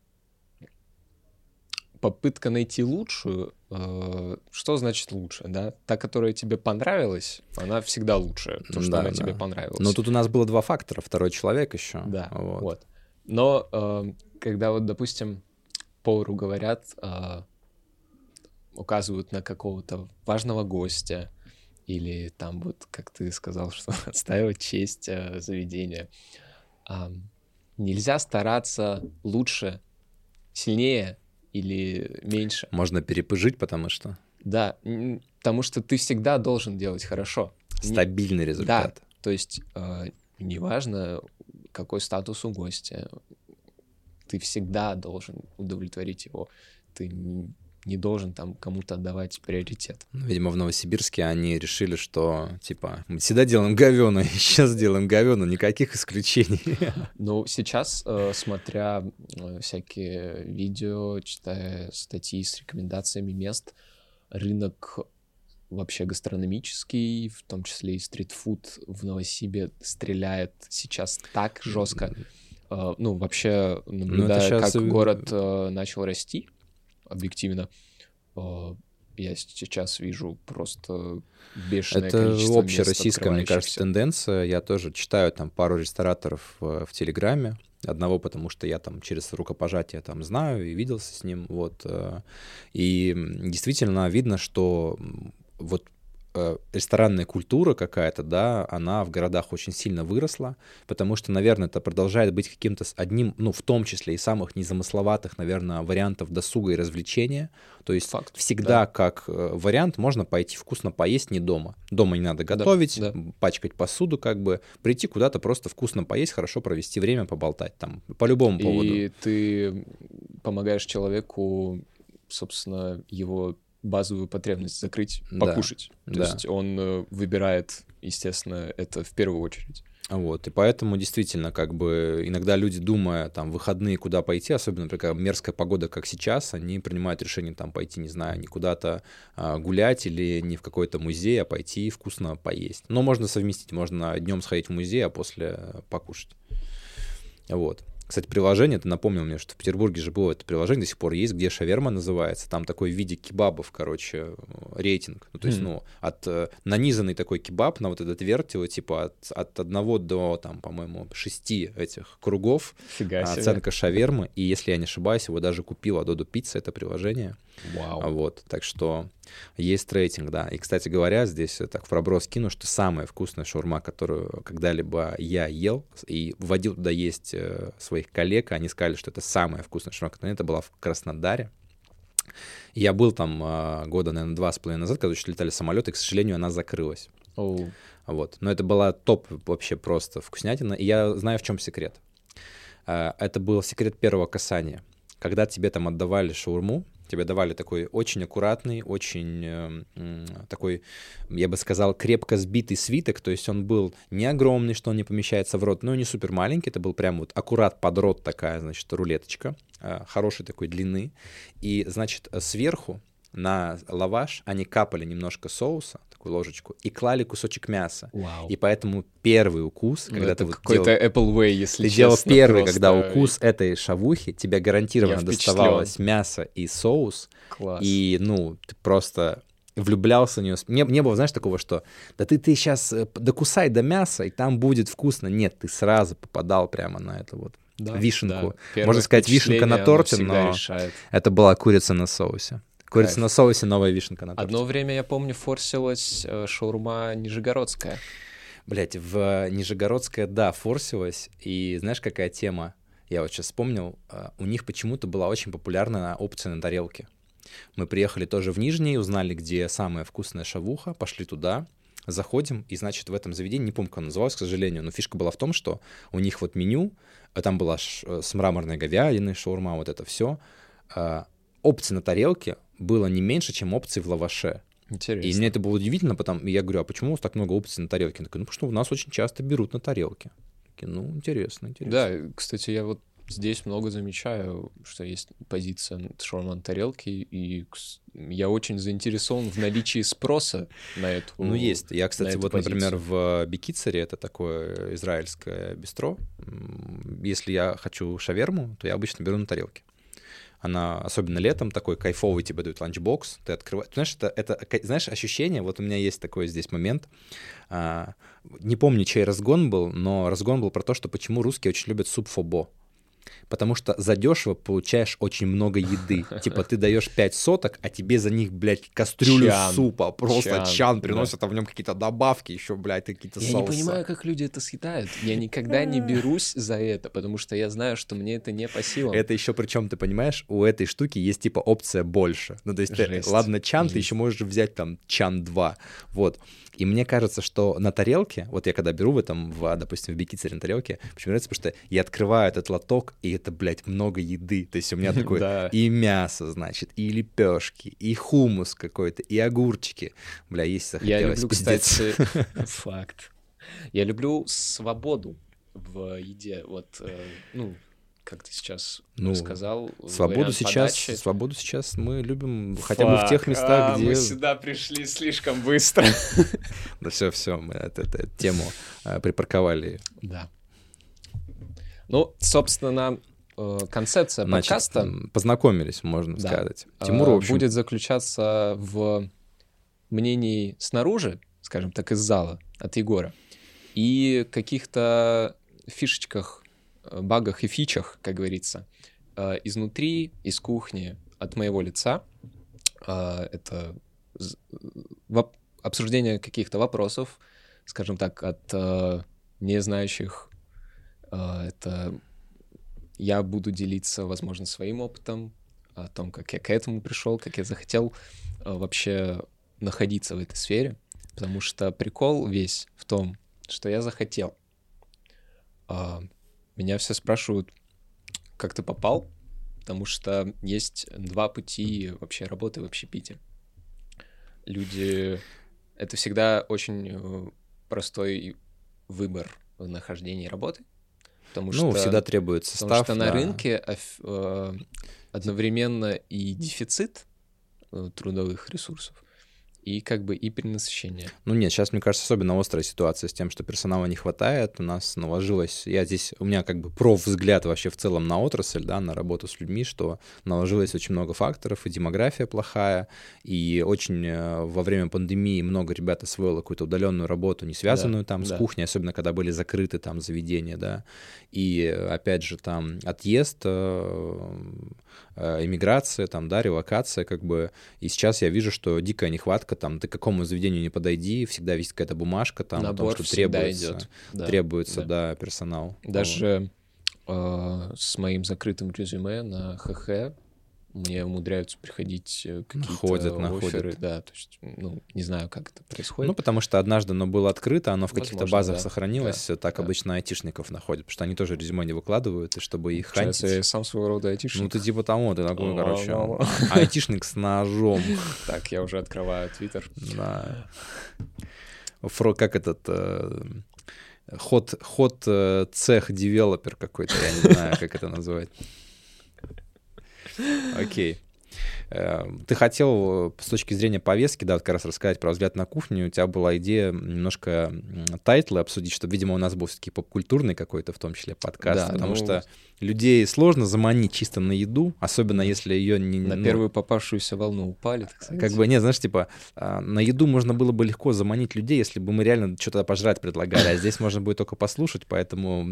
попытка найти лучшую, э, что значит лучше, да? Та, которая тебе понравилась, она всегда лучше, то, что Да, она да. тебе понравилась. Но тут у нас было два фактора. Второй человек еще. Да, Вот. вот. Но э, когда вот, допустим, повару говорят, э, указывают на какого-то важного гостя, или там вот, как ты сказал, что отстаивать честь э, заведения, а, нельзя стараться лучше, сильнее или меньше. Можно перепыжить, потому что Да, потому что ты всегда должен делать хорошо. Стабильный результат. то есть э, неважно, какой статус у гостя, ты всегда должен удовлетворить его. Ты не должен там кому-то отдавать приоритет. Ну, Видимо, в Новосибирске они решили, что, типа, мы всегда делаем говёно, и сейчас делаем говёно, никаких исключений. Но сейчас, э, смотря всякие видео, читая статьи с рекомендациями мест, рынок вообще гастрономический, в том числе и стритфуд в Новосибе стреляет сейчас так жестко. Э, Ну, вообще, наблюдая, щас как и- город э, начал расти, объективно, э, я сейчас вижу просто бешеное Это количество общая мест российская, мне кажется, тенденция. Я тоже читаю там пару рестораторов э, в Телеграме. Одного, потому что я там через рукопожатие там знаю и виделся с ним. Вот. э, И действительно видно, что вот ресторанная культура какая-то, да, она в городах очень сильно выросла, потому что, наверное, это продолжает быть каким-то одним, ну, в том числе и самых незамысловатых, наверное, вариантов досуга и развлечения. То есть Факт, всегда как э, вариант можно пойти вкусно поесть не дома. Дома не надо готовить, да. м, пачкать посуду, как бы прийти куда-то просто вкусно поесть, хорошо провести время, поболтать там по любому поводу. И ты помогаешь человеку, собственно, его базовую потребность закрыть, Да, покушать. То да. есть он э, выбирает, естественно, это в первую очередь. Вот, и поэтому действительно, как бы, иногда люди, думая, там, выходные куда пойти, особенно, например, мерзкая погода, как сейчас, они принимают решение, там, пойти, не знаю, не куда-то а, гулять или не в какой-то музей, а пойти вкусно поесть. Но можно совместить, можно днем сходить в музей, а после покушать. Вот. Кстати, приложение, ты напомнил мне, что в Петербурге же было это приложение, до сих пор есть, где шаверма называется. Там такой в виде кебабов, короче, рейтинг. Ну, то есть, Мгм. ну, от э, нанизанный такой кебаб на вот этот вертел, типа от, от одного до, там, по-моему, шести этих кругов Фига себе. оценка шавермы. И если я не ошибаюсь, его даже купила Додо Пицца, это приложение. Вау. Вот, так что есть рейтинг, да. И, кстати говоря, здесь так в проброс кину, что самая вкусная шаурма, которую когда-либо я ел, и вводил туда есть э, своих коллег, они сказали, что это самая вкусная шаурма, это была в Краснодаре. Я был там а, года, наверное, два с половиной назад, когда еще летали самолеты, и, к сожалению, она закрылась. Оу. Вот. Но это была топ вообще просто вкуснятина. И я знаю, в чем секрет. А, Это был секрет первого касания. Когда тебе там отдавали шаурму, тебе давали такой очень аккуратный, очень э, м, такой, я бы сказал, крепко сбитый свиток. То есть он был не огромный, что он не помещается в рот, но и не супер маленький. Это был прям вот аккурат под рот такая, значит, рулеточка, э, хорошей такой длины. И, значит, сверху на лаваш они капали немножко соуса, такую ложечку, и клали кусочек мяса. Вау. И поэтому первый укус, Ну, когда ты вот какой-то делал, Apple Way, если ты делал честно, первый, просто. когда укус этой шавухи, тебе гарантированно доставалось мясо и соус, Класс. и, ну, ты просто влюблялся в нее. Не, не было, знаешь, такого, что да ты, ты сейчас докусай до мяса, и там будет вкусно. Нет, ты сразу попадал прямо на это вот. Да, вишенку. да. Первое Можно сказать, вишенка на торте, но решает. это была курица на соусе. Курица Кайф. на соусе, новая вишенка на торте. Одно время, я помню, форсилась э, шаурма нижегородская. Блять, в Нижегородская, да, форсилась. И знаешь, какая тема? Я вот сейчас вспомнил. а, У них почему-то была очень популярна опция на тарелке. Мы приехали тоже в Нижний, узнали, где самая вкусная шавуха, пошли туда, заходим, и, значит, в этом заведении, не помню, как оно называлось, к сожалению, но фишка была в том, что у них вот меню, там была э, с мраморной говядиной, шаурма, вот это все. Опций на тарелке было не меньше, чем опций в лаваше. Интересно. И мне это было удивительно, потом и я говорю, а почему у вас так много опций на тарелке? Она такая, ну, потому что у нас очень часто берут на тарелке. Такие, ну, интересно, интересно. Да, кстати, я вот здесь много замечаю, что есть позиция шаурма на тарелке, и я очень заинтересован в наличии спроса на эту Ну, есть. Я, кстати, вот, например, позицию. в Бекицере, это такое израильское бистро, если я хочу шаверму, то я обычно беру на тарелке. Она, особенно летом, такой кайфовый тебе дают ланчбокс, ты открываешь... Знаешь, это, это, знаешь, ощущение, вот у меня есть такой здесь момент, а, не помню, чей разгон был, но разгон был про то, что почему русские очень любят суп фобо. Потому что задешево получаешь очень много еды. Типа ты даешь 5 соток, а тебе за них, блядь, кастрюлю Чан. супа. Просто чан, Чан, приносят, а в нем какие-то добавки, еще, блядь, какие-то Я соусы. не понимаю, как люди это съедают. Я никогда не берусь за это, потому что я знаю, что мне это не по силам. Это еще причем, ты понимаешь, у этой штуки есть типа опция больше. Ну, то есть, ты- ладно, чан, ты Жесть. еще можешь взять там чан 2. Вот. И мне кажется, что на тарелке, вот я когда беру в этом, в, допустим, в бикицере на тарелке, почему нравится, потому что я открываю этот лоток, и это, блядь, много еды. То есть у меня такое и мясо, значит, и лепешки, и хумус какой-то, и огурчики. Бля, есть Я захотелось, люблю, пиздец. кстати, факт. Я люблю свободу в еде. Вот, э, ну, как ты сейчас Ну, сказал. Свободу сейчас, подачи. свободу сейчас мы любим хотя бы в тех Фак, местах, а, где... Мы сюда пришли слишком быстро. Да все, все, мы эту, тему э, припарковали. Да. Ну, собственно, э, концепция подкаста познакомились, можно сказать. э, Тимур, в общем, будет заключаться в мнении снаружи, скажем так, из зала от Егора, и каких-то фишечках, багах и фичах, как говорится, э, изнутри, из кухни, от моего лица. Э, Это обсуждение каких-то вопросов, скажем так, от э, незнающих. Э, Это я буду делиться, возможно, своим опытом, о том, как я к этому пришел, как я захотел э, вообще находиться в этой сфере. Потому что прикол весь в том, что я захотел. Меня все спрашивают, как ты попал, потому что есть два пути вообще работы в общепите. Люди... Это всегда очень э, простой выбор в нахождении работы. Потому ну, что, всегда требуется потому став. что на да. рынке оф- э, одновременно и дефицит э, трудовых ресурсов, и как бы и перенасыщение. Ну нет, сейчас, мне кажется, особенно острая ситуация с тем, что персонала не хватает. У нас наложилось... Я здесь... У меня как бы профвзгляд вообще в целом на отрасль, да, на работу с людьми, что наложилось очень много факторов, и демография плохая, и очень э, во время пандемии много ребят освоило какую-то удаленную работу, не связанную там с да. кухней, особенно когда были закрыты там заведения, да. И э, опять же там отъезд, э, э, иммиграция, там, да, релокация, как бы. И сейчас я вижу, что дикая нехватка, там, ты к какому заведению не подойди, всегда есть какая-то бумажка там, о том, Набор что требуется, идет. Да, требуется, да. да, персонал. Даже э, с моим закрытым резюме на ХХ мне умудряются приходить э, какие-то Находят, находят. да, то есть, ну, не знаю, как это происходит. Ну, потому что однажды оно было открыто, оно в каких-то базах да. сохранилось, так да. обычно айтишников находят, потому что они тоже резюме не выкладывают, и чтобы их я хантить. сам своего рода айтишник. Ну, ты типа того, ты такой, короче, айтишник с ножом. Так, я уже открываю Твиттер. Да. Фро, как этот э, ход, ход э, цех девелопер какой-то, я не знаю, как это назвать. Окей. Э, Ты хотел э, с точки зрения повестки, да, вот как раз рассказать про взгляд на кухню. У тебя была идея немножко title ы обсудить, чтобы, видимо, у нас был все-таки попкультурный какой-то, в том числе подкаст, Да, потому ну, что людей сложно заманить чисто на еду, особенно если ее не... На ну, первую попавшуюся волну упали, так сказать. как бы, нет, знаешь, типа, а, на еду можно было бы легко заманить людей, если бы мы реально что-то пожрать предлагали, а здесь можно будет только послушать, поэтому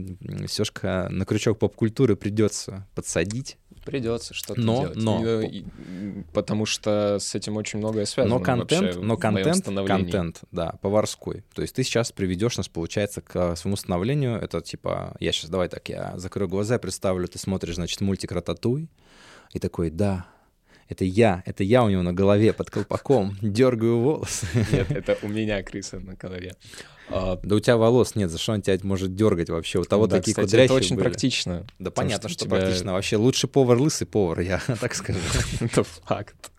Сёшка на крючок поп-культуры придется подсадить. Придется что-то Но- делать. но- м, потому что с этим очень многое связано. Но контент, но контент, контент, да, поварской. То есть ты сейчас приведешь нас, получается, к а, своему становлению. Это типа, я сейчас, давай так, я закрою глаза, представлю, ты смотришь, значит, мультик «Рататуй», и такой, да, это я, это я у него на голове под колпаком, дергаю волосы. Нет, это у меня крыса на голове. А, Да у тебя волос нет, за что он тебя может дергать вообще? У того да, такие кстати, кудрящие это очень были. практично. Да понятно, что что, тебя- практично. Вообще лучше повар лысый повар, я так скажу. Это факт.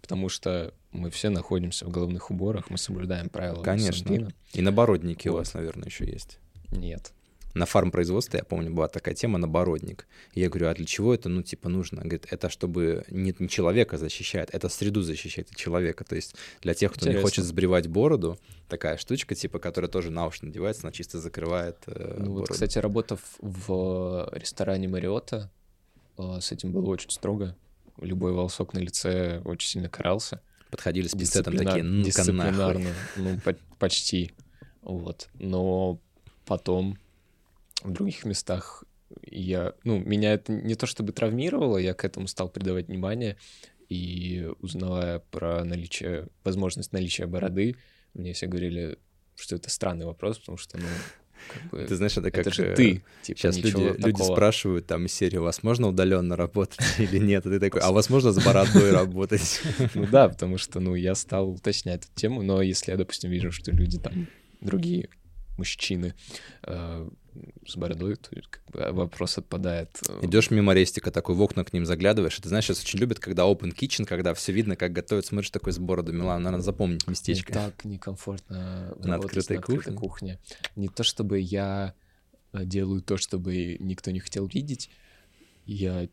Потому что мы все находимся в головных уборах, мы соблюдаем правила Конечно. И набородники у вас, наверное, еще есть. Нет. На фармпроизводстве, я помню, была такая тема набородник. Я говорю, а для чего это, ну, типа, нужно? Говорит, это чтобы не, не человека защищает, это среду защищает от человека. То есть для тех, кто Интересно. не хочет сбривать бороду, такая штучка, типа, которая тоже на уши надевается, она чисто закрывает э, Ну, вот, кстати, работав в ресторане Мариота, э, с этим было очень строго. Любой волосок на лице очень сильно карался. Подходили с пистолетом такие, ну Дисциплинарно, ну, по почти. Вот. Но потом в других местах я, ну, меня это не то чтобы травмировало, я к этому стал придавать внимание, и узнавая про наличие, возможность наличия бороды, мне все говорили, что это странный вопрос, потому что, ну, как бы, ты знаешь, это как это же ты. Типа, сейчас люди, люди спрашивают там из серии, у вас можно удаленно работать или нет? И ты такой, а возможно с бородой работать? Ну да, потому что, ну, я стал уточнять эту тему, но если я, допустим, вижу, что люди там другие мужчины э, с бородой, то как бы вопрос отпадает. Э. Идешь мимо рестика, такой в окна к ним заглядываешь, и ты знаешь, сейчас очень любят, когда open kitchen, когда все видно, как готовят, смотришь такой с бородой. Милан, надо запомнить местечко. Мне так некомфортно на открытой, на открытой кухне. кухне. Не то чтобы я э, делаю то, чтобы никто не хотел видеть, я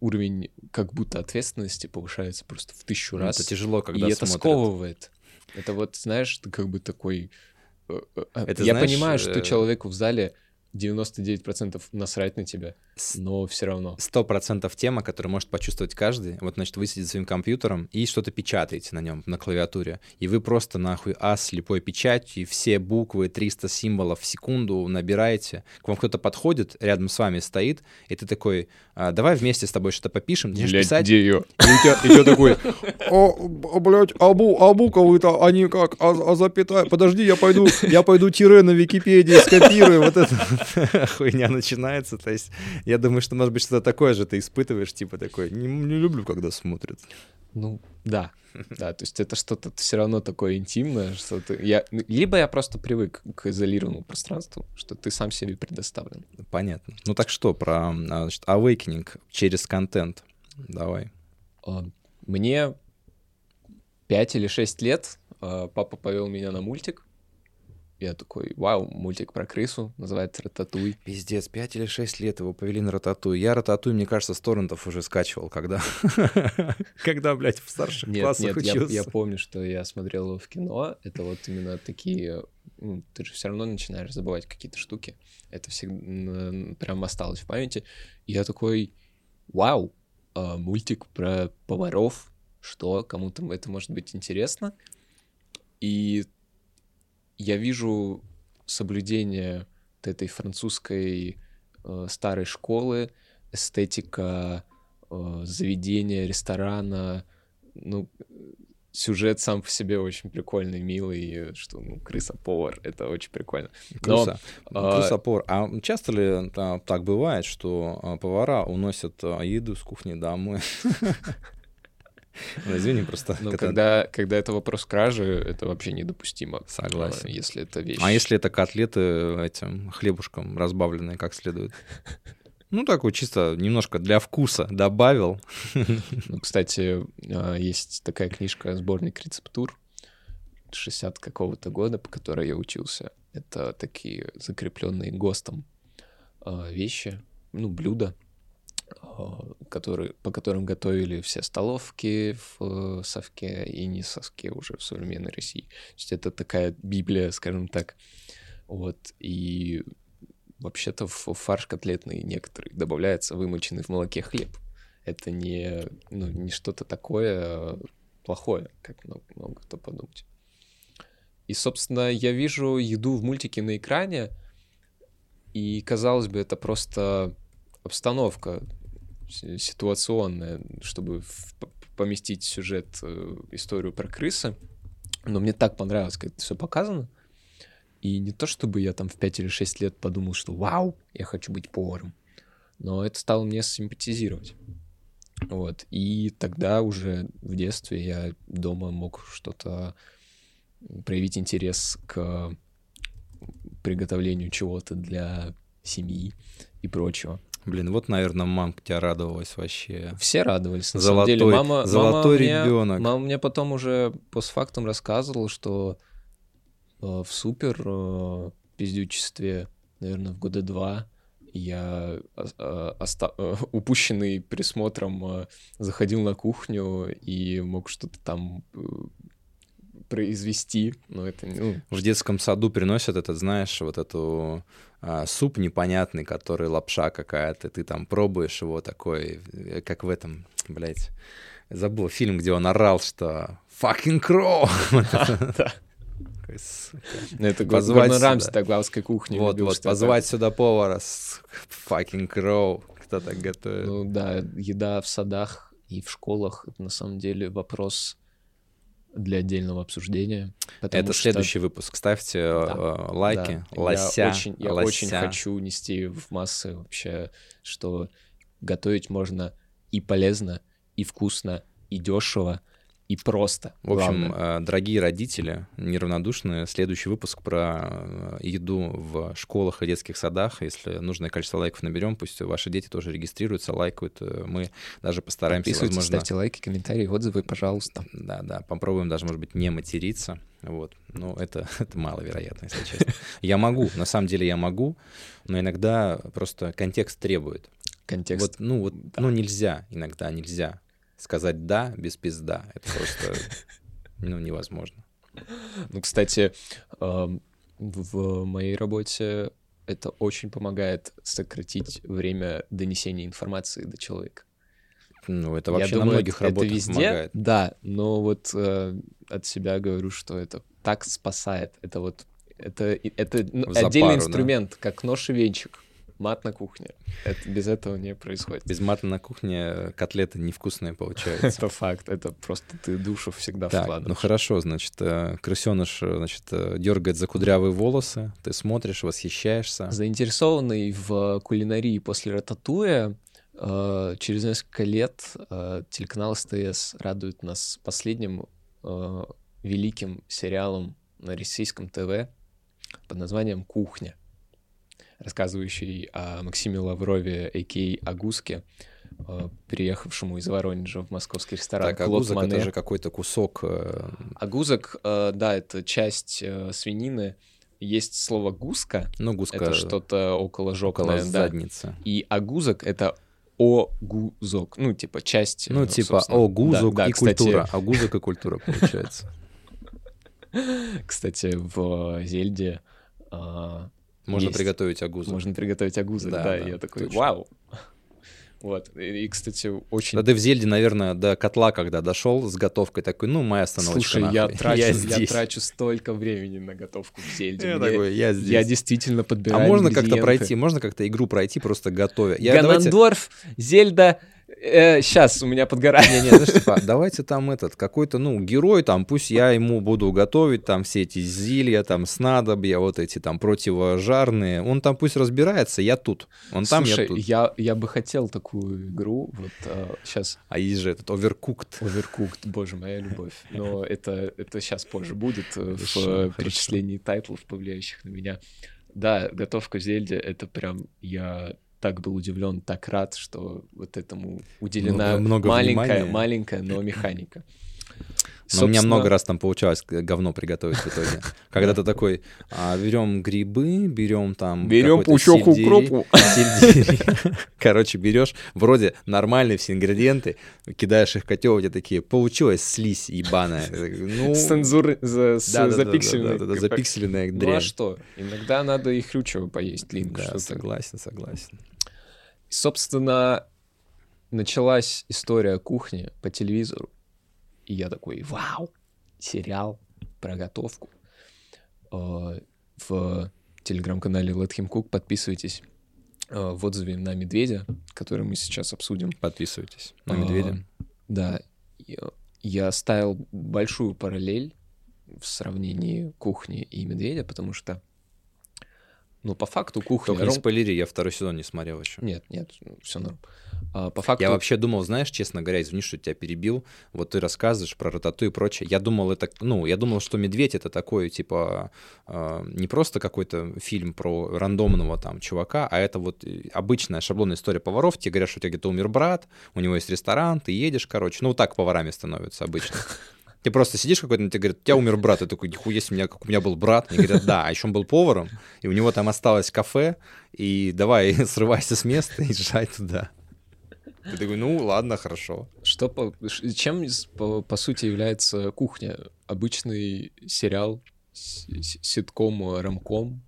уровень как будто ответственности повышается просто в тысячу ну, раз. Это тяжело, когда И смотрят. это сковывает. Это вот, знаешь, ты как бы такой... Э, э, это, Я знаешь, понимаю, что э... человеку в зале 99% насрать на тебя, но все равно. 100% тема, которую может почувствовать каждый. Вот, значит, вы сидите своим компьютером и что-то печатаете на нем, на клавиатуре. И вы просто нахуй а слепой печатью, и все буквы, 300 символов в секунду набираете. К вам кто-то подходит, рядом с вами стоит, и ты такой, а, давай вместе с тобой что-то попишем. Блядь, писать. где ее? И ты такой, а, блядь, а, а буквы-то, они как, а, а запятая, подожди, я пойду, я пойду тире на Википедии скопирую, вот это хуйня начинается. То есть я думаю, что, может быть, что-то такое же ты испытываешь, типа такой, не, не люблю, когда смотрят. Ну, да, да, то есть это что-то все равно такое интимное, что ты... Я... Либо я просто привык к изолированному пространству, что ты сам себе предоставлен. Понятно. Ну так что, про а, значит, awakening через контент. Давай. А, мне 5 или 6 лет а, папа повел меня на мультик, я такой, вау, мультик про крысу, называется «Рататуй». Пиздец, 5 или 6 лет его повели на «Рататуй». Я «Рататуй», мне кажется, с торрентов уже скачивал, когда, когда, блядь, в старших нет, классах нет, учился. Я, я помню, что я смотрел его в кино, это вот именно такие... Ну, ты же все равно начинаешь забывать какие-то штуки. Это всегда прям осталось в памяти. И я такой, вау, а, мультик про поваров, что кому-то это может быть интересно. И я вижу соблюдение вот этой французской э, старой школы, эстетика э, заведения, ресторана, ну, сюжет сам по себе очень прикольный, милый, что, ну, крыса-повар, это очень прикольно. Но, крыса, а... крыса-повар. А часто ли так бывает, что а, повара уносят а, еду с кухни домой? Ну, извини, просто... Ну, когда, когда это вопрос кражи, это вообще недопустимо. Согласен. Если это вещь... А если это котлеты этим хлебушком разбавленные как следует? Ну, такой чисто немножко для вкуса добавил. Ну, кстати, а, есть такая книжка «Сборник рецептур» 60 какого-то года, по которой я учился. Это такие закрепленные ГОСТом а, вещи, ну, блюда, а, который, по которым готовили все столовки в э, совке и не совке уже в современной России. То есть это такая Библия, скажем так. Вот, и вообще-то в фарш котлетный некоторый добавляется вымоченный в молоке хлеб. Это не, ну, не что-то такое плохое, как много, много кто подумать. И, собственно, я вижу еду в мультике на экране, и, казалось бы, это просто обстановка ситуационная, чтобы поместить сюжет, э, историю про крысы. Но мне так понравилось, как это все показано. И не то, чтобы я там в 5 или 6 лет подумал, что вау, я хочу быть поваром. Но это стало мне симпатизировать. Вот. И тогда уже в детстве я дома мог что-то проявить интерес к приготовлению чего-то для семьи и прочего. Блин, вот, наверное, мамка тебя радовалась вообще. Все радовались, на золотой, самом деле. Мама, золотой мама ребенок. Мне, мама мне потом уже постфактум рассказывала, что э, в супер э, пиздючестве наверное, в года два я а, оста- э, упущенный присмотром э, заходил на кухню и мог что-то там э, произвести, но это ну, В детском саду приносят этот, знаешь, вот эту а, суп непонятный, который лапша какая-то, ты там пробуешь его такой, э, как в этом, блядь, забыл фильм, где он орал, что fucking crow. Ну, это Позвать Гордон. Рамси таглавской кухни. Вот, любил вот, позвать сюда повара с fucking crow. Кто так готовит? Ну да, еда в садах и в школах это на самом деле вопрос для отдельного обсуждения. Это что- следующий выпуск. Ставьте э, э, лайки. Да, Лося. Я очень, я лося. очень хочу нести в массы вообще, что готовить можно и полезно, и вкусно, и дешево, и просто. В общем, главное. э, дорогие родители, неравнодушные, следующий выпуск про э, еду в школах и детских садах. Если нужное количество лайков наберем, пусть ваши дети тоже регистрируются, лайкают. Э, Мы даже постараемся, Подписывайтесь, возможно... ставьте лайки, комментарии, отзывы, пожалуйста. Да, да, попробуем даже, может быть, не материться. Вот. Но это, это маловероятно, если честно. Я могу, на самом деле я могу, но иногда просто контекст требует. Контекст. Вот, ну, вот, ну, нельзя, иногда нельзя сказать «да» без пизда. Это просто, ну, невозможно. Ну, кстати, эм, в моей работе это очень помогает сократить время донесения информации до человека. Ну, это Я вообще думаю, на многих это работах везде, помогает. да, но вот э, от себя говорю, что это так спасает. Это вот это это ну, отдельный да. инструмент, как нож и венчик, мат на кухне. Это без этого не происходит. Без мата на кухне котлеты невкусные получаются. Это факт, это просто ты душу всегда Так, ну вкладываешь. хорошо, значит, э, крысеныш, э, значит, э, дергает за кудрявые волосы, ты смотришь, восхищаешься. Заинтересованный в кулинарии после Рататуя, э, через несколько лет э, телеканал СТС радует нас последним э, великим сериалом на российском ТВ под названием «Кухня», рассказывающий о Максиме Лаврове, а.к.а. Агуске, э, переехавшему из Воронежа в московский ресторан Так, а «Клод гузок Мане». это же какой-то кусок. э, Агузок, э, да, это часть свинины. Есть слово «гуска», Ну, гуска это что-то около около жопное, да. И агузок — это огузок, ну, типа, часть... Ну, типа, собственно. о, гузок Да, да, и кстати, культура. А гузок и культура получается. Кстати, в Зельде Можно Есть. приготовить агузок. можно приготовить агузок, Да, да, да, я такой, точно. вау! Вот, и, и, кстати, очень... Да ты в Зельде, наверное, до котла, когда дошел с готовкой, такой, ну, моя остановочка. Слушай, я трачу, я, здесь. трачу столько времени на готовку в Зельде. Я Мне- такой, я здесь. я действительно А подбираю можно как-то пройти, можно как-то игру пройти, просто готовя? Я, давайте, Ганандорф, Зельда... сейчас, у меня подгорает. Не, не, знаешь, типа, давайте там этот, какой-то, ну, герой, там, пусть я ему буду готовить там все эти зелья, там, снадобья, вот эти там противожарные. Он там пусть разбирается, я тут. Он там, Слушай, я тут. я, я бы хотел такую игру, вот сейчас А есть же этот Overcooked. Overcooked, боже, моя любовь. Но это, это сейчас позже будет э, в Хорошо, э, хорошо. перечислении тайтлов, повлияющих на меня. Да, готовка в Зельде, это прям, я так был удивлен, так рад, что вот этому уделена Много- много маленькая, внимания. маленькая, но механика. Но у меня Собственно, много раз там получалось говно приготовить в итоге. Когда ты такой, а, берем грибы, берем там... Берем пучок сельдерей, укропу. сельдерей. Короче, берешь вроде нормальные все ингредиенты, кидаешь их в котел, у тебя такие, получилась слизь ебаная. Ну, С цензурой, за, с да-да-да-да-да-да, запиксельной. запикселенная Ну а дрянь. что? Иногда надо и хрючево поесть, Линк. Да, согласен, согласен. И, собственно, началась история кухни по телевизору. И я такой, вау, сериал про готовку. Э, В телеграм-канале Let Him Cook подписывайтесь э, в отзыве на медведя, который мы сейчас обсудим. Подписывайтесь на А, медведя. Да, я ставил большую параллель в сравнении кухни и медведя, потому что, ну, по факту кухня... Только не ром- спойлери, я второй сезон не смотрел еще. Нет, нет, все норм. А, по факту... Я вообще думал, знаешь, честно говоря, извини, что тебя перебил, вот ты рассказываешь про ротату и прочее, я думал, это, ну, я думал, что «Медведь» — это такой, типа, э, не просто какой-то фильм про рандомного там чувака, а это вот э, обычная шаблонная история поваров, тебе говорят, что у тебя где-то умер брат, у него есть ресторан, ты едешь, короче, ну, вот так поварами становятся обычно. Ты просто сидишь какой-то, тебе говорят, у тебя умер брат. Ты такой, нихуя у меня, как у меня был брат. Они говорят, да, а еще он был поваром, и у него там осталось кафе, и давай срывайся с места и езжай туда. Ты такой, ну ладно, хорошо. Что по, чем по, по сути является кухня? Обычный сериал, ситком, рамком,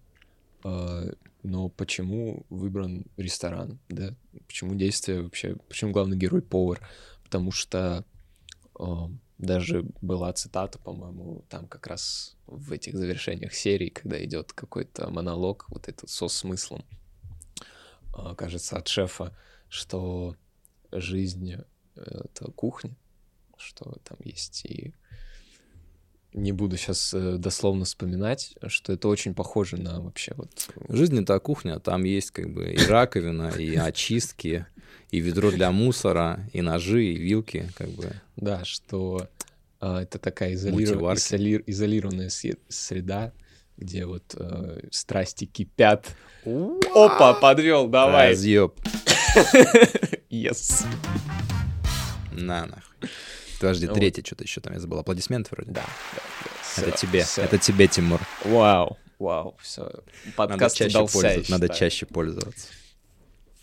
э, но почему выбран ресторан, да? Почему действие вообще, почему главный герой повар? Потому что э, даже была цитата, по-моему, там как раз в этих завершениях серии, когда идет какой-то монолог, вот этот со смыслом, э, кажется, от шефа, что жизнь — это кухня, что там есть и не буду сейчас э, дословно вспоминать, что это очень похоже на вообще вот... Жизнь — это кухня, там есть как бы и раковина, и очистки, и ведро для мусора, и ножи, и вилки, как бы. Да, что а, это такая изолиров... изоли... изолированная среда, где вот э, страсти кипят. Опа, подвел, давай. Разъеб. Yes. На нахуй. Подожди, вот. третье что-то еще там, я забыл. Аплодисменты вроде. Да. да, это тебе, все. это тебе, Тимур. Вау, вау, все. Подкаст надо чаще удался, пользоваться. Надо чаще пользоваться.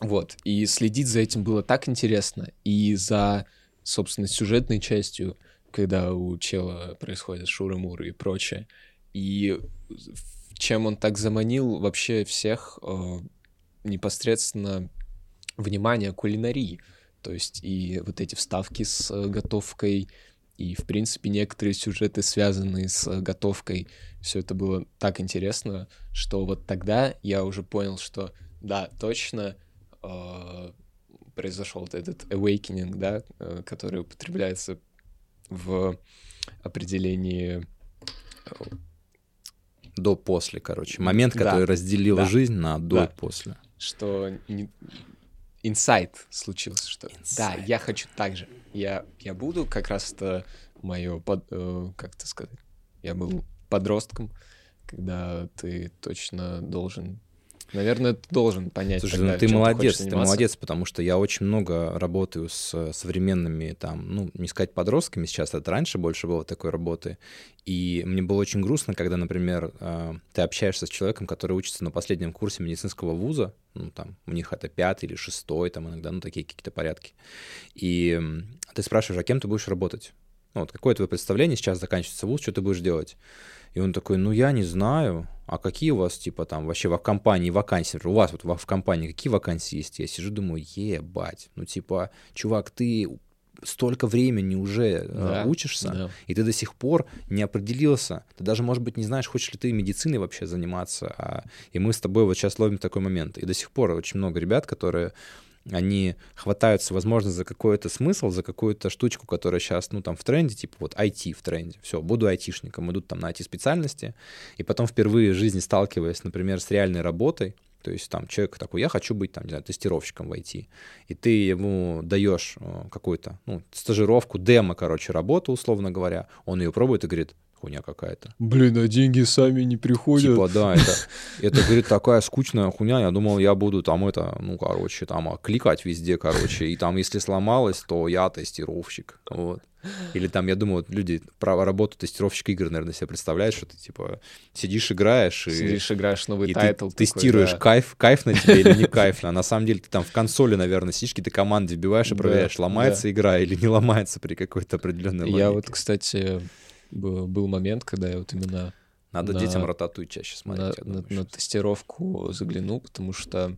Вот, и следить за этим было так интересно, и за, собственно, сюжетной частью, когда у чела происходят шуры-муры и прочее, и чем он так заманил вообще всех э, непосредственно внимание кулинарии. То есть и вот эти вставки с э, готовкой, и, в принципе, некоторые сюжеты, связанные с э, готовкой, все это было так интересно, что вот тогда я уже понял, что да, точно произошел вот этот awakening, да, э, который употребляется в определении э, до-после, короче. Момент, который да, разделил да, жизнь на до да. и после. Что не, инсайт случился, что Insight. да, я хочу так же. Я, я буду как раз это мое, под, э, как это сказать, я был подростком, когда ты точно должен Наверное, ты должен понять. Слушай, тогда, ну ты молодец, ты, ты молодец, потому что я очень много работаю с современными, там, ну, не сказать подростками, сейчас это раньше больше было такой работы, и мне было очень грустно, когда, например, э, ты общаешься с человеком, который учится на последнем курсе медицинского вуза, ну, там, у них это пятый или шестой, там, иногда, ну, такие какие-то порядки, и ты спрашиваешь, а кем ты будешь работать? Ну, вот какое твое представление, сейчас заканчивается вуз, что ты будешь делать? И он такой, ну я не знаю, а какие у вас, типа, там, вообще в компании вакансии? У вас вот в компании какие вакансии есть? Я сижу, думаю, ебать, ну типа, чувак, ты столько времени уже э, да, учишься, да. и ты до сих пор не определился. Ты даже, может быть, не знаешь, хочешь ли ты медициной вообще заниматься. А... И мы с тобой вот сейчас ловим такой момент. И до сих пор очень много ребят, которые они хватаются, возможно, за какой-то смысл, за какую-то штучку, которая сейчас, ну, там, в тренде, типа вот IT в тренде, все, буду айтишником, идут там на IT-специальности, и потом впервые в жизни сталкиваясь, например, с реальной работой, то есть там человек такой, я хочу быть там, не знаю, тестировщиком в IT. И ты ему даешь э, какую-то, ну, стажировку, демо, короче, работу, условно говоря. Он ее пробует и говорит, хуйня какая-то. Блин, а деньги сами не приходят. Типа, да, это, это, говорит, такая скучная хуйня. Я думал, я буду там это, ну, короче, там а, кликать везде, короче. И там, если сломалось, то я тестировщик. Вот. Или там, я думаю, вот люди про работу тестировщика игр, наверное, себе представляют, что ты, типа, сидишь, играешь, и... Сидишь, играешь новый и title. Ты такой, тестируешь, да. кайф, кайф на тебе или не кайф. А на самом деле ты там в консоли, наверное, сидишь, какие-то команды вбиваешь и проверяешь, ломается да. игра или не ломается при какой-то определенной логике. Я вот, кстати, был момент, когда я вот именно... Надо на, детям рататуй чаще смотреть. На, на, на тестировку заглянул, потому что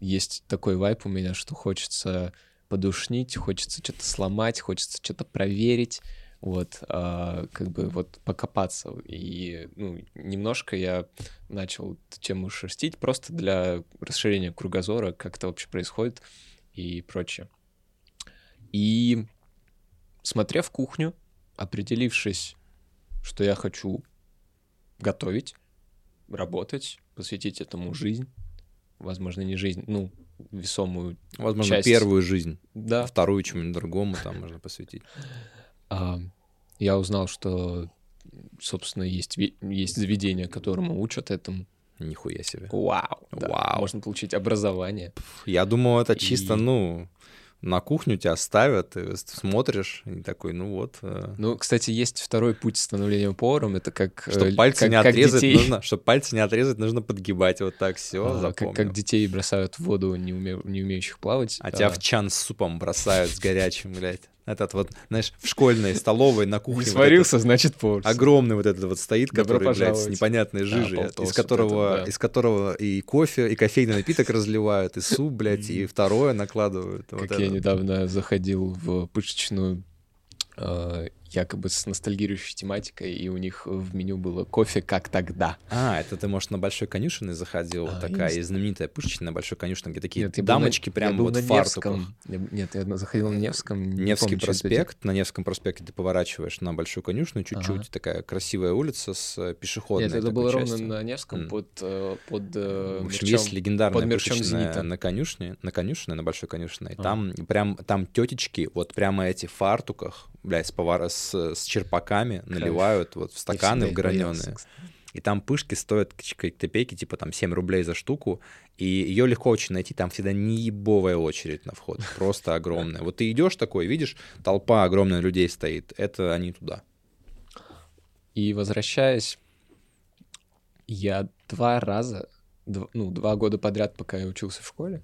есть такой вайп у меня, что хочется подушнить, хочется что-то сломать, хочется что-то проверить, вот, а, как бы вот покопаться. И, ну, немножко я начал тему шерстить просто для расширения кругозора, как это вообще происходит и прочее. И смотрев кухню, определившись, что я хочу готовить, работать, посвятить этому жизнь, возможно, не жизнь, ну, весомую Возможно, часть. первую жизнь. Да. Вторую чему-нибудь другому там можно посвятить. А, я узнал, что, собственно, есть, есть заведение, которому учат этому. Нихуя себе. Вау. Да. Вау. Можно получить образование. Я думал, это чисто, И... ну, на кухню тебя ставят, ты смотришь, и такой, ну вот. э, Ну, кстати, есть второй путь становления поваром. Это как... Чтобы э, пальцы как- не отрезать, детей- нужно, чтобы пальцы не отрезать, нужно подгибать вот так, все, а, как, запомнил. как детей бросают в воду, не, уме- не умеющих плавать. А тебя в чан с супом бросают с горячим, блядь. Этот вот, знаешь, в школьной столовой на не кухне. вот сварился, значит повар. огромный вот этот вот стоит, Добро который, блядь, с пожаловать. непонятной Да, жижей, полтос из вот которого, этот, да. из которого и кофе, и кофейный напиток разливают, и суп, блядь, и второе накладывают. Вот Как я это. недавно заходил в пышечную э, якобы с ностальгирующей тематикой, и у них в меню было кофе как тогда. А, это ты, может, на Большой конюшиной заходил, А, такая и знаменитая пышечная на Большой конюшиной, где такие Нет, был дамочки я прям был вот в фартуках. Невском. Нет, я заходил на Невском. не Невский помню, проспект, на Невском проспекте ты поворачиваешь на Большую конюшную чуть-чуть, Ага. такая красивая улица с э, пешеходной Нет, это было ровно частью. на Невском М. под, э, под э, В общем, мерчом. есть легендарная пышечная на конюшне, на конюшне, на большой конюшне. А. Там прям там тетечки вот прямо эти в фартуках, блядь, с повара с, с черпаками наливают вот в стаканы вграненные. кстати. И там пышки стоят к- к- копейки, типа там 7 рублей за штуку. И ее легко очень найти, там всегда неебовая очередь на вход, просто огромная. Вот ты идешь такой, видишь, толпа огромная людей стоит, это они туда. И возвращаясь, я два раза, дв- ну, два года подряд, пока я учился в школе,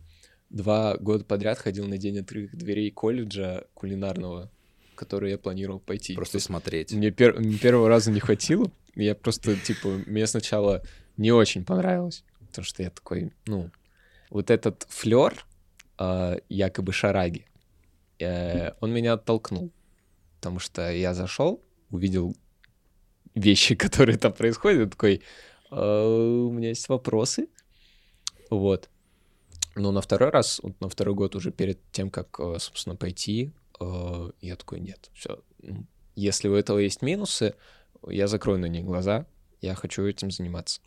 два года подряд ходил на день открытых дверей колледжа кулинарного, в который я планировал пойти. Просто смотреть. Мне, пер- мне первого раза не хватило. Я просто, типа, мне сначала не очень понравилось, потому что я такой, ну, вот этот флер якобы шараги, э, он меня оттолкнул, потому что я зашел, увидел вещи, которые там происходят, такой, «А, у меня есть вопросы, вот. Но на второй раз, вот на второй год уже перед тем, как, э, собственно, пойти, э, я такой, нет, все. Если у этого есть минусы, я закрою на них глаза, я хочу этим заниматься.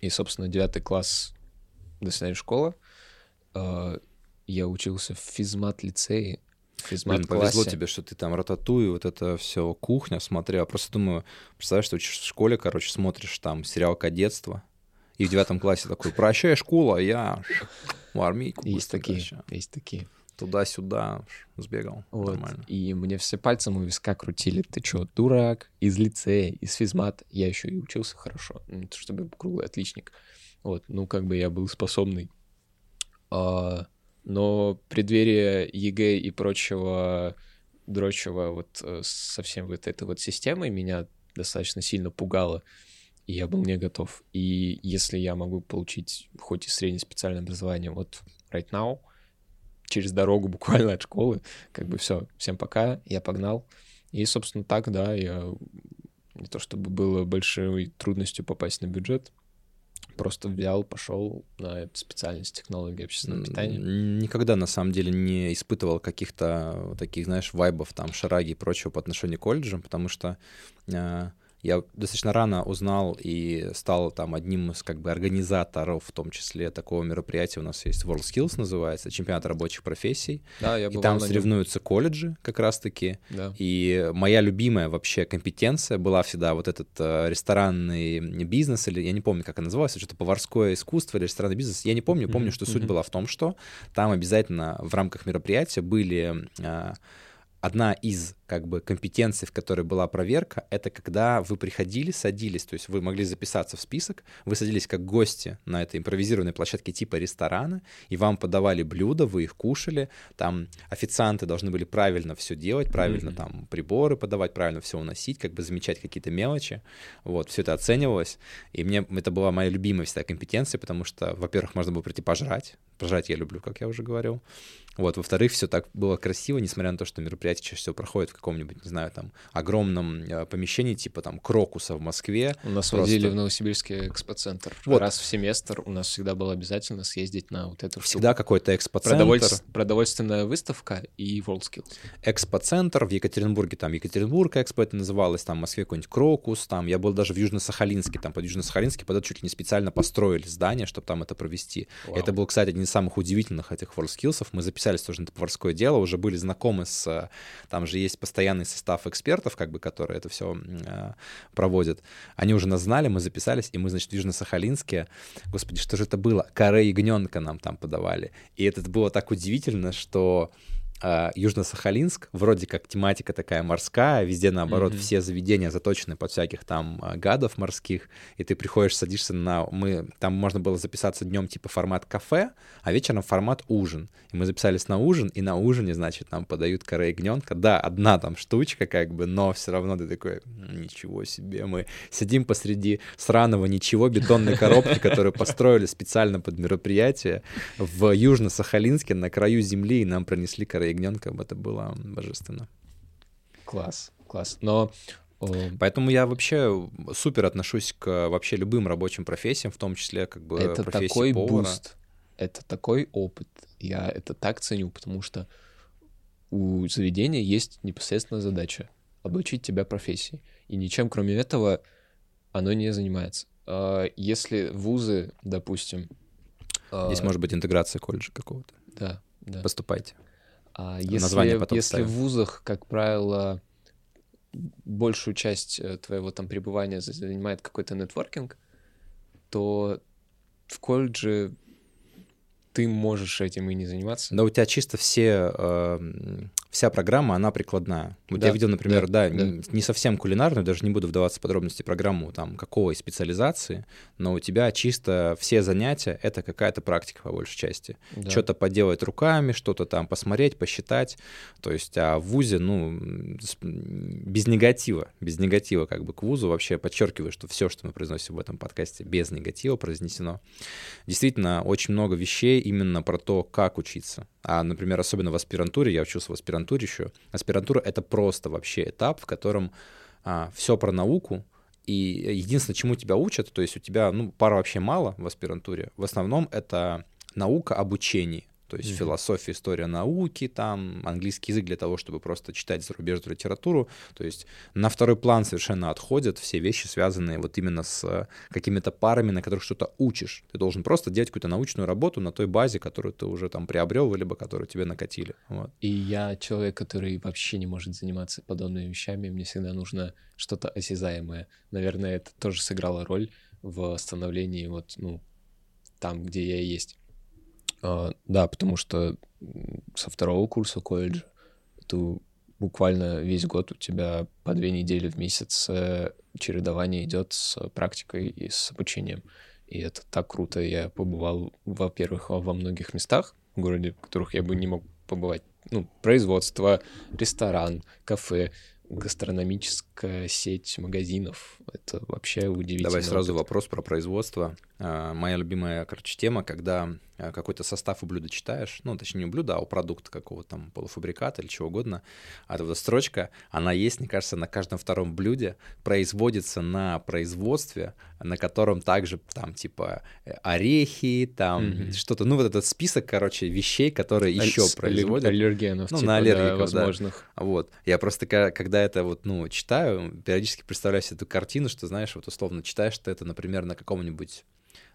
И, собственно, девятый класс до свидания школа. э, Я учился в физмат-лицее, в Блин, повезло тебе, что ты там рататуй, вот это все кухня смотрел. Просто думаю, представляешь, что учишься в школе, короче, смотришь там сериал «Кадетство», и в девятом классе такой, прощай, школа, я в армейку Есть такие, короче, есть такие. Туда-сюда сбегал, Вот. нормально. И мне все пальцем у виска крутили. Ты чё, дурак? Из лицея, из физмата. Я еще и учился хорошо. Ну, чтобы круглый отличник. Вот, ну, как бы я был способный. А, но преддверие ЕГЭ и прочего дрочего вот э, со всем вот этой вот системой меня достаточно сильно пугало. И я был не готов. И если я могу получить хоть и среднее специальное образование вот right now, через дорогу буквально от школы, как бы все, всем пока, я погнал. И, собственно, так, да, я не то чтобы было большой трудностью попасть на бюджет, просто взял, пошел на эту специальность технологии общественного питания. Никогда, на самом деле, не испытывал каких-то таких, знаешь, вайбов, там, шараги и прочего по отношению к колледжам, потому что э, я достаточно рано узнал и стал там одним из как бы организаторов, в том числе такого мероприятия у нас есть WorldSkills называется, чемпионат рабочих профессий, Да, я и там соревнуются колледжи как раз-таки, Да. и моя любимая вообще компетенция была всегда вот этот э, ресторанный бизнес, или я не помню, как она называлась, что-то поварское искусство или ресторанный бизнес. Я не помню, помню, Мгм, что суть мгм. была в том, что там обязательно в рамках мероприятия были э, одна из как бы компетенций, в которой была проверка, это когда вы приходили, садились, то есть вы могли записаться в список, вы садились как гости на этой импровизированной площадке типа ресторана, и вам подавали блюда, вы их кушали, там официанты должны были правильно все делать, правильно Мгм. там приборы подавать, правильно все уносить, как бы замечать какие-то мелочи, вот, все это оценивалось, и мне это была моя любимая всегда компетенция, потому что, во-первых, можно было прийти пожрать, пожрать я люблю, как я уже говорил, вот, во-вторых, все так было красиво, несмотря на то, что мероприятие чаще всего проходит в каком-нибудь, не знаю, там, огромном э, помещении, типа там Крокуса в Москве. У нас Просто- водили в Новосибирский экспоцентр. Вот. Раз в семестр у нас всегда было обязательно съездить на вот эту. Всегда какой-то экспоцентр. Продовольс- Продовольственная выставка и WorldSkills. экспоцентр в Екатеринбурге, там Екатеринбург экспо это называлось, там в Москве какой-нибудь Крокус, там я был даже в Южно-Сахалинске, там под Южно-Сахалинске под это чуть ли не специально построили здание, чтобы там это провести. Вау. Это был, кстати, один из самых удивительных этих WorldSkills. Мы записались тоже на это поварское дело, уже были знакомы с... э, Там же есть постоянный состав экспертов, как бы, которые это все проводят. Они уже нас знали, мы записались, и мы, значит, в Южно-Сахалинске, господи, что же это было? Каре ягненка нам там подавали. И это было так удивительно, что Южно-Сахалинск, вроде как тематика такая морская, везде, наоборот, Мгм. все заведения заточены под всяких там а, гадов морских, и ты приходишь, садишься на... Мы... Там можно было записаться днем типа формат кафе, а вечером формат ужин. И мы записались на ужин, и на ужине, значит, нам подают каре ягненка. Да, одна там штучка как бы, но все равно ты такой, «М, ничего себе, мы сидим посреди сраного ничего, бетонной коробки, которую построили специально под мероприятие в Южно-Сахалинске на краю земли, и нам принесли каре ягненка, это было божественно. Класс, класс. Но э, Поэтому я вообще супер отношусь к вообще любым рабочим профессиям, в том числе как бы это профессии такой повара. boost, это такой опыт. Я это так ценю, потому что у заведения есть непосредственно задача обучить тебя профессии. И ничем, кроме этого, оно не занимается. А Если вузы, допустим... Здесь а, может быть интеграция колледжа какого-то. Да, да. Поступайте. А если, если в вузах, как правило, большую часть э, твоего там пребывания за- занимает какой-то нетворкинг, то в колледже ты можешь этим и не заниматься. Да у тебя чисто все, э, вся программа, она прикладная. Вот Да, я видел, например, да, да. Не, не совсем кулинарную, даже не буду вдаваться в подробности программу там какой специализации, но у тебя чисто все занятия — это какая-то практика по большей части. Да. Что-то поделать руками, что-то там посмотреть, посчитать. То есть, а в ВУЗе, ну, без негатива, без негатива как бы к ВУЗу вообще подчеркиваю, что все, что мы произносим в этом подкасте, без негатива произнесено. Действительно, очень много вещей именно про то, как учиться. А, например, особенно в аспирантуре, я учился в аспирантуре еще. Аспирантура — это просто вообще этап, в котором все про науку, и единственное, чему тебя учат, то есть у тебя, ну, пара вообще мало в аспирантуре. В основном это наука обучения. То есть Мгм. философия, история науки, там английский язык для того, чтобы просто читать зарубежную литературу. То есть на второй план совершенно отходят все вещи, связанные вот именно с какими-то парами, на которых что-то учишь. Ты должен просто делать какую-то научную работу на той базе, которую ты уже там приобрел, либо которую тебе накатили. Вот. И я человек, который вообще не может заниматься подобными вещами. Мне всегда нужно что-то осязаемое. Наверное, это тоже сыграло роль в становлении вот, ну, там, где я и есть. А, да, потому что со второго курса колледжа ты буквально весь год у тебя по две недели в месяц э, чередование идет с практикой и с обучением. И это так круто. Я побывал, во-первых, во многих местах в городе, в которых я бы не мог побывать. Ну, производство, ресторан, кафе, гастрономическая сеть магазинов. Это вообще удивительно. Давай сразу вопрос про производство. А, Моя любимая, короче, тема, когда а, какой-то состав у блюда читаешь, ну, точнее, не у блюда, а у продукта какого-то там полуфабриката или чего угодно, а эта вот строчка, она есть, мне кажется, на каждом втором блюде, производится на производстве, на котором также там типа э, орехи, там Мгм. что-то, ну, вот этот список, короче, вещей, которые Аль- еще производят. Аллергенов, Ну, типа, на да, аллергиков, да. возможных. Вот. Я просто, когда это вот, ну, читаю, периодически представляю себе эту картину, что, знаешь, вот условно читаешь ты это, например, на каком-нибудь,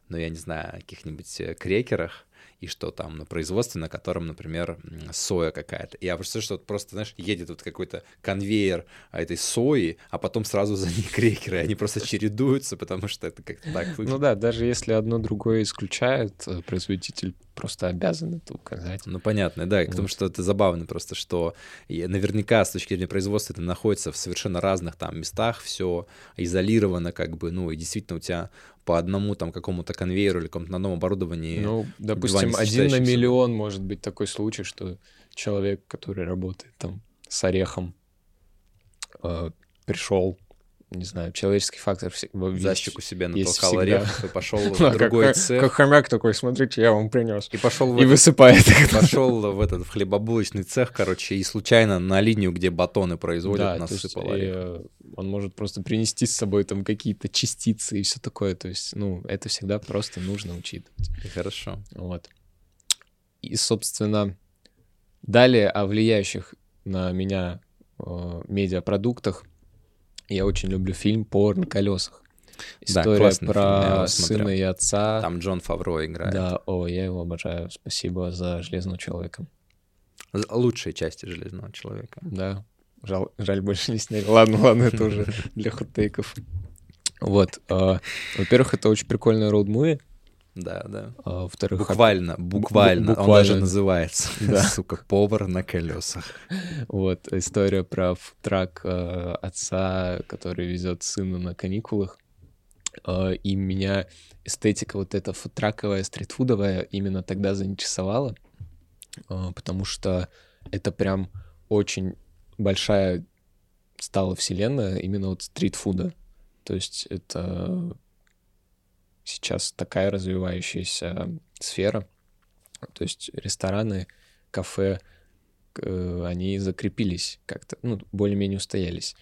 ну, я не знаю, каких-нибудь э, крекерах, и что там на производстве, на котором, например, соя какая-то. И Я представляю, что вот просто, знаешь, едет вот какой-то конвейер а, этой сои, а потом сразу за ней крекеры, они просто чередуются, потому что это как-то так Ну выглядит. да, даже если одно другое исключает, э, производитель просто обязан это указать. Ну, понятно, да, и потому Вот. что это забавно просто, что наверняка с точки зрения производства это находится в совершенно разных там местах, все изолировано как бы, ну, и действительно у тебя по одному там какому-то конвейеру или какому-то одном оборудовании Ну, допустим, один на миллион может быть такой случай, что человек, который работает там с орехом, э, пришел, не знаю, человеческий фактор все- во- за есть- щеку себе есть натолкал всегда. орехов и пошел в другой цех. как хомяк такой, смотрите, я вам принес. И пошел И высыпает. пошел в этот хлебобулочный цех, короче, и случайно на линию, где батоны производят, насыпал орех. он может просто принести с собой там какие-то частицы и все такое. То есть, ну, это всегда просто нужно учитывать. Хорошо. Вот. И, собственно, далее о влияющих на меня э, медиапродуктах. Я очень люблю фильм «Повар на колесах». Да, История фильм, я про смотрел. сына и отца. Там Джон Фавро играет. Да, о, я его обожаю. Спасибо за «Железного человека». Лучшие части Железного человека. Да, жаль, жаль больше не сняли. Ладно, ладно, это уже для хот-тейков. Вот. э, Во-первых, это очень прикольный роуд-муви. Да, да. А, Во-вторых, Буквально, буквально. Он буквально. даже называется. Да. Сука, повар на колесах. Вот, история про трак отца, который везет сына на каникулах. Э, И меня эстетика вот эта фудтраковая, стритфудовая именно тогда заинтересовала, э, потому что это прям очень большая стала вселенная именно вот стритфуда. То есть это сейчас такая развивающаяся сфера. То есть рестораны, кафе, э, они закрепились как-то, ну, более-менее устоялись.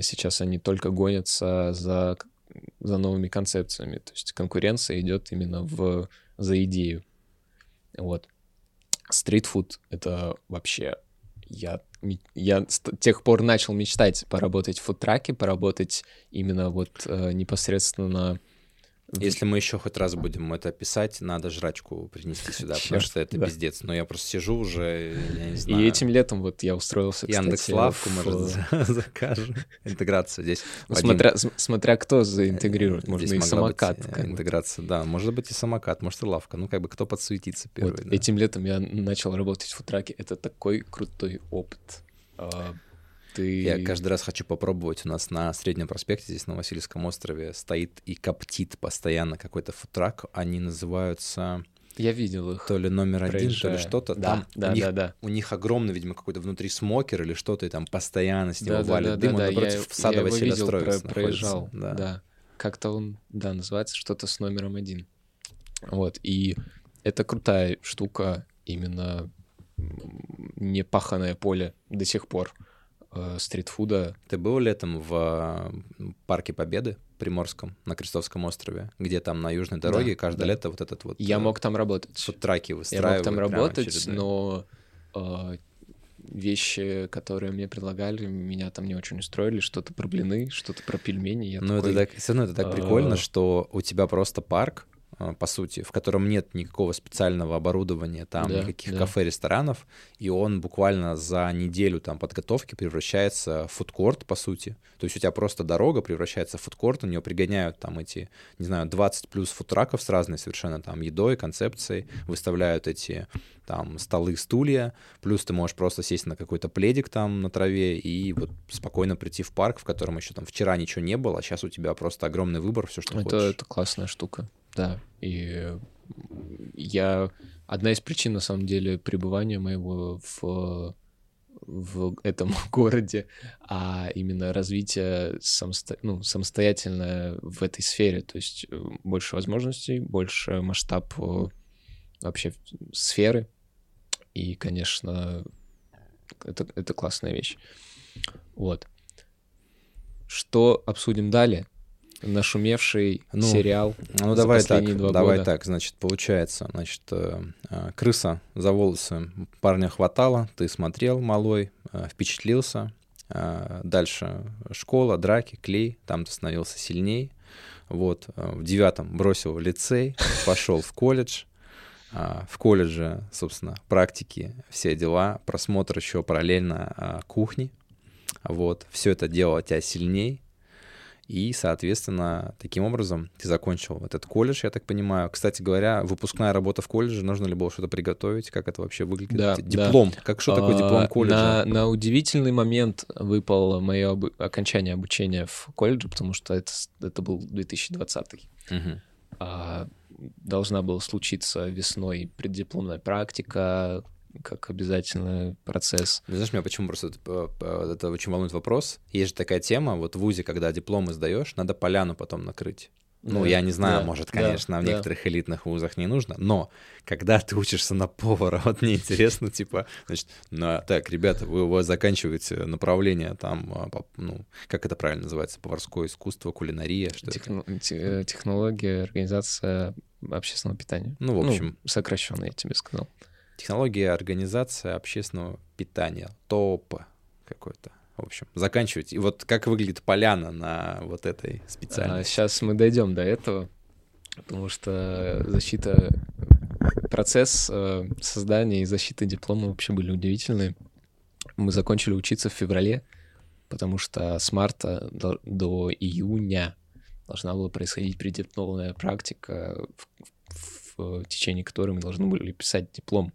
Сейчас они только гонятся за, за новыми концепциями. То есть конкуренция идет именно в, за идею. Вот. Стритфуд — это вообще... Я, я с тех пор начал мечтать поработать в фудтраке, поработать именно вот э, непосредственно... Если мы еще хоть раз будем это писать, надо жрачку принести сюда, потому что это да. пиздец. Но я просто сижу уже, я не знаю. И этим летом вот я устроился, Яндекс Лавку, в- может, за- закажем. Интеграция здесь. Ну, смотря, см- смотря кто заинтегрирует, можно Здесь и быть, самокат. э. Интеграция, да. Может быть и самокат, может и лавка. Ну, как бы кто подсуетится первый. Вот, да. Этим летом я начал работать в футраке. Это такой крутой опыт. Ты... Я каждый раз хочу попробовать. У нас на Среднем проспекте, здесь на Васильевском острове, стоит и коптит постоянно какой-то футрак. Они называются Я видел их. то ли номер один, то ли проезжая. что-то. Да, Там да, у, них, да, да. у них огромный, видимо, какой-то внутри смокер или что-то, и там постоянно с него Да, валит да, дым. да, Он да, напротив я, садовой я селестроевец про- проезжал. Да. Да. Как-то он, да, называется что-то с номером один. Вот, и это крутая штука, именно непаханное поле до сих пор э, стритфуда. Ты был летом в э, Парке Победы Приморском на Крестовском острове, где там на южной дороге Да, каждое да. лето вот этот вот Я э, мог там работать. фудтраки Я выстраивают. мог там работать, но э, вещи, которые мне предлагали, меня там не очень устроили. Что-то про блины, что-то про пельмени. Я Ну, такой, это так, все равно это так прикольно, а. что у тебя просто парк, по сути, в котором нет никакого специального оборудования, там Да, никаких да. кафе, ресторанов, и он буквально за неделю там подготовки превращается в фудкорт, по сути. То есть у тебя просто дорога превращается в фудкорт, у нее пригоняют там эти, не знаю, 20 плюс фудтраков с разной совершенно там едой, концепцией, выставляют эти там столы, стулья, плюс ты можешь просто сесть на какой-то пледик там на траве и вот спокойно прийти в парк, в котором еще там вчера ничего не было, а сейчас у тебя просто огромный выбор, все, что Это, хочешь. это классная штука, да. И я... Одна из причин, на самом деле, пребывания моего в, в этом городе, а именно развитие самосто... ну, самостоятельное в этой сфере. То есть э, больше возможностей, больше масштаб вообще сферы. И, конечно, это, это классная вещь. Вот. Что обсудим далее? Нашумевший Ну, сериал. Ну, давай так, давай года. так, значит, получается, значит, э, э, крыса за волосы парня хватало, ты смотрел, малой, э, впечатлился, дальше школа, драки, клей, там ты становился сильней, вот, в девятом бросил в лицей, пошел в колледж, в колледже, собственно, практики, все дела, просмотр еще параллельно кухни, вот, все это делало тебя сильней, и, соответственно, таким образом ты закончил этот колледж, я так понимаю. Кстати говоря, выпускная работа в колледже, нужно ли было что-то приготовить? Как это вообще выглядит? Да, Д- да. Диплом. Как что такое А, диплом колледжа? На, на удивительный момент выпало мое обу- окончание обучения в колледже, потому что это, это был 2020. Мгм. А, должна была случиться весной преддипломная практика, как обязательный процесс. Ты знаешь, меня почему просто это, э, э, это очень волнует вопрос. Есть же такая тема, вот в ВУЗе, когда дипломы сдаешь, надо поляну потом накрыть. Ну, Да, я не знаю, да, может, да, конечно, в да. некоторых элитных вузах не нужно, но когда ты учишься на повара, вот мне интересно, типа, значит, ну, так, ребята, вы у вас заканчиваете направление там, а, ну, как это правильно называется, поварское искусство, кулинария, что это? Техно- те- э, технология, организация общественного питания. Ну, в общем, сокращенно, я тебе сказал. Технология организации общественного питания, ТОП какой-то. В общем, заканчивать. И вот как выглядит поляна на вот этой специальности? сейчас мы дойдем до этого, потому что защита, процесс э, создания и защиты диплома вообще были удивительные. Мы закончили учиться в феврале, потому что с марта до, до июня должна была происходить преддипломная практика в, в течение которой мы должны были писать диплом.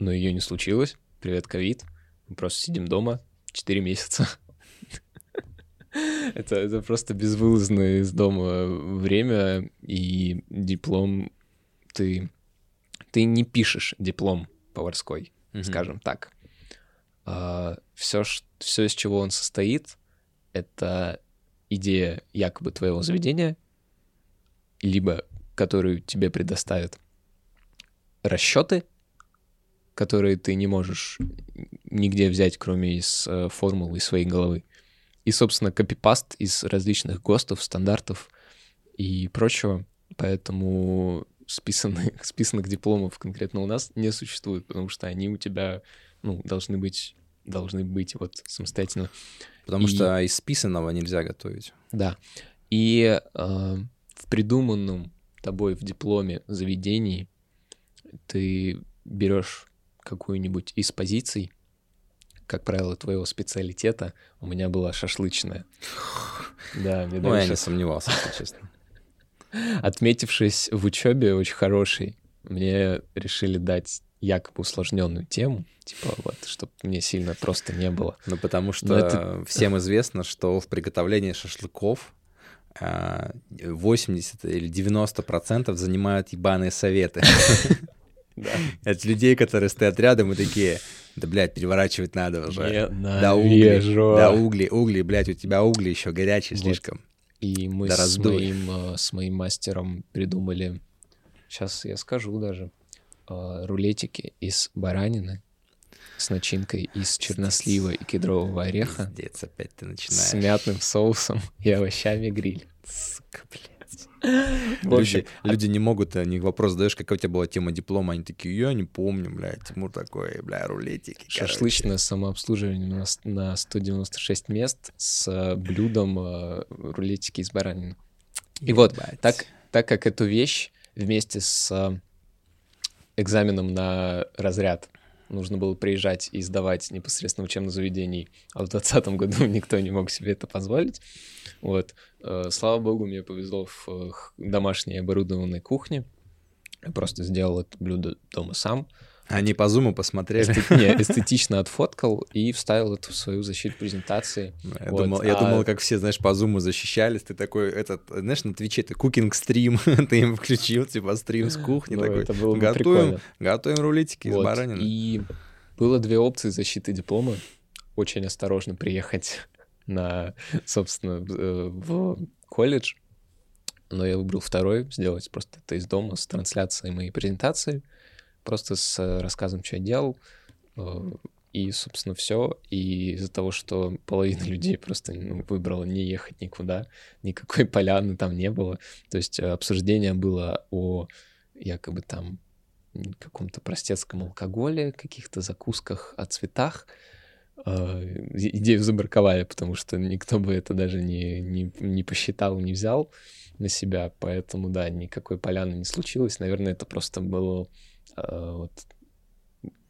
Но ее не случилось. Привет, ковид. Мы просто сидим дома 4 месяца. это, это просто безвылазное из дома время, и диплом ты... Ты не пишешь диплом поварской, mm-hmm. скажем так. А, все, все, из чего он состоит, это идея якобы твоего заведения, либо которую тебе предоставят расчеты, которые ты не можешь нигде взять, кроме из э, формулы из своей головы. И, собственно, копипаст из различных ГОСТов, стандартов и прочего. Поэтому списанных, списанных дипломов конкретно у нас не существует, потому что они у тебя ну, должны быть должны быть вот самостоятельно. Потому и... что из списанного нельзя готовить. Да. И э, в придуманном тобой в дипломе заведении ты берешь какую-нибудь из позиций, как правило, твоего специалитета. У меня была шашлычная. Да, мне Ну, я не сомневался, если честно. Отметившись в учебе очень хороший, мне решили дать якобы усложненную тему, типа вот, чтобы мне сильно просто не было. Ну, потому что это... всем известно, что в приготовлении шашлыков 80 а, или 90 процентов занимают ебаные советы. От людей, которые стоят рядом и такие, да, блядь, переворачивать надо уже. Да угли, да угли, угли, блядь, у тебя угли еще горячие слишком. И мы с моим, э, с моим мастером придумали, сейчас я скажу даже, э, рулетики из баранины с начинкой из чернослива и кедрового ореха. Пиздец, опять ты начинаешь. С мятным соусом и овощами гриль. Сука, блядь. Люди, люди не могут, они вопрос задаешь, какая у тебя была тема диплома, они такие, я не помню, блядь, Тимур такой, бля, рулетики. Шашлычное самообслуживание у нас на 196 мест с блюдом э, рулетики из баранины. И вот, так, так как эту вещь вместе с э, экзаменом на разряд нужно было приезжать и сдавать непосредственно в учебном заведении, а в 2020 году никто не мог себе это позволить. Вот. Э, слава богу, мне повезло в э, домашней оборудованной кухне. Я просто сделал это блюдо дома сам. Они по зуму посмотрели. Эстет... Не, эстетично отфоткал и вставил это в свою защиту презентации. Я, вот. думал, я а... думал, как все, знаешь, по зуму защищались. Ты такой, этот, знаешь, на Твиче ты кукинг стрим, ты им включил, типа, стрим с кухни. Ну, такой, это было готовим, прикольно. готовим рулетики вот. из баранины. И было две опции защиты диплома. Очень осторожно приехать на, собственно, э, в колледж. Но я выбрал второй, сделать просто это из дома с трансляцией моей презентации просто с э, рассказом, что я делал, э, и, собственно, все. И из-за того, что половина людей просто ну, выбрала не ехать никуда, никакой поляны там не было. То есть э, обсуждение было о якобы там каком-то простецком алкоголе, каких-то закусках о цветах. Идею забраковали, потому что никто бы это даже не, не, не посчитал, не взял на себя. Поэтому, да, никакой поляны не случилось. Наверное, это просто было вот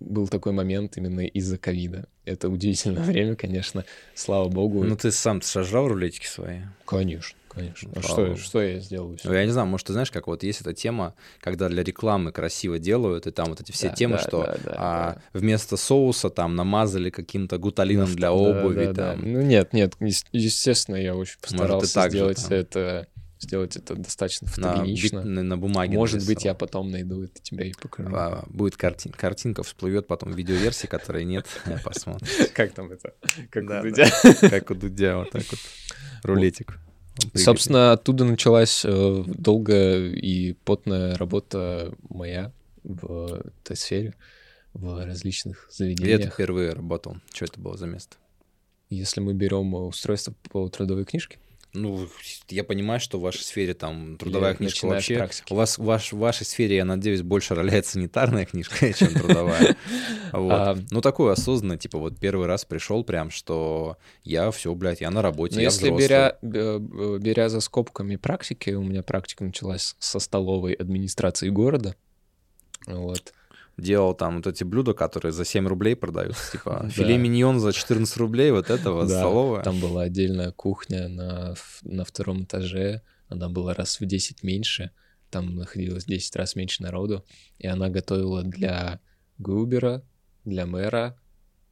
был такой момент именно из-за ковида. Это удивительное время, конечно, слава богу. Ну, ты сам сожрал рулетики свои? Конечно, конечно. А что, что я сделал? Ну, я не знаю, может, ты знаешь, как вот есть эта тема, когда для рекламы красиво делают, и там вот эти все да, темы, да, что да, да, а, да. вместо соуса там намазали каким-то гуталином для обуви. Да, там. Да. Ну, нет, нет, естественно, я очень постарался может, сделать же, это сделать это достаточно фотогенично. На, на, бумаге. Может нарисовал. быть, я потом найду это тебя и покажу. А, будет картин, картинка, всплывет потом видеоверсии, которой нет. Посмотрим. Как там это? Как у Дудя. Как у Дудя, вот так вот. Рулетик. Собственно, оттуда началась э, долгая и потная работа моя в этой сфере, в различных заведениях. Где ты впервые работал? Что это было за место? Если мы берем устройство по трудовой книжке, ну, я понимаю, что в вашей сфере там трудовая Или книжка вообще... У вас в, ваш, в вашей сфере, я надеюсь, больше роляет санитарная книжка, чем трудовая. Вот. А... Ну, такой осознанно, типа, вот первый раз пришел прям, что я все, блядь, я на работе, ну, если беря, беря за скобками практики, у меня практика началась со столовой администрации города, вот, делал там вот эти блюда, которые за 7 рублей продаются, типа филе миньон за 14 рублей, вот этого столовая. Там была отдельная кухня на, на втором этаже, она была раз в 10 меньше, там находилось 10 раз меньше народу, и она готовила для Губера, для мэра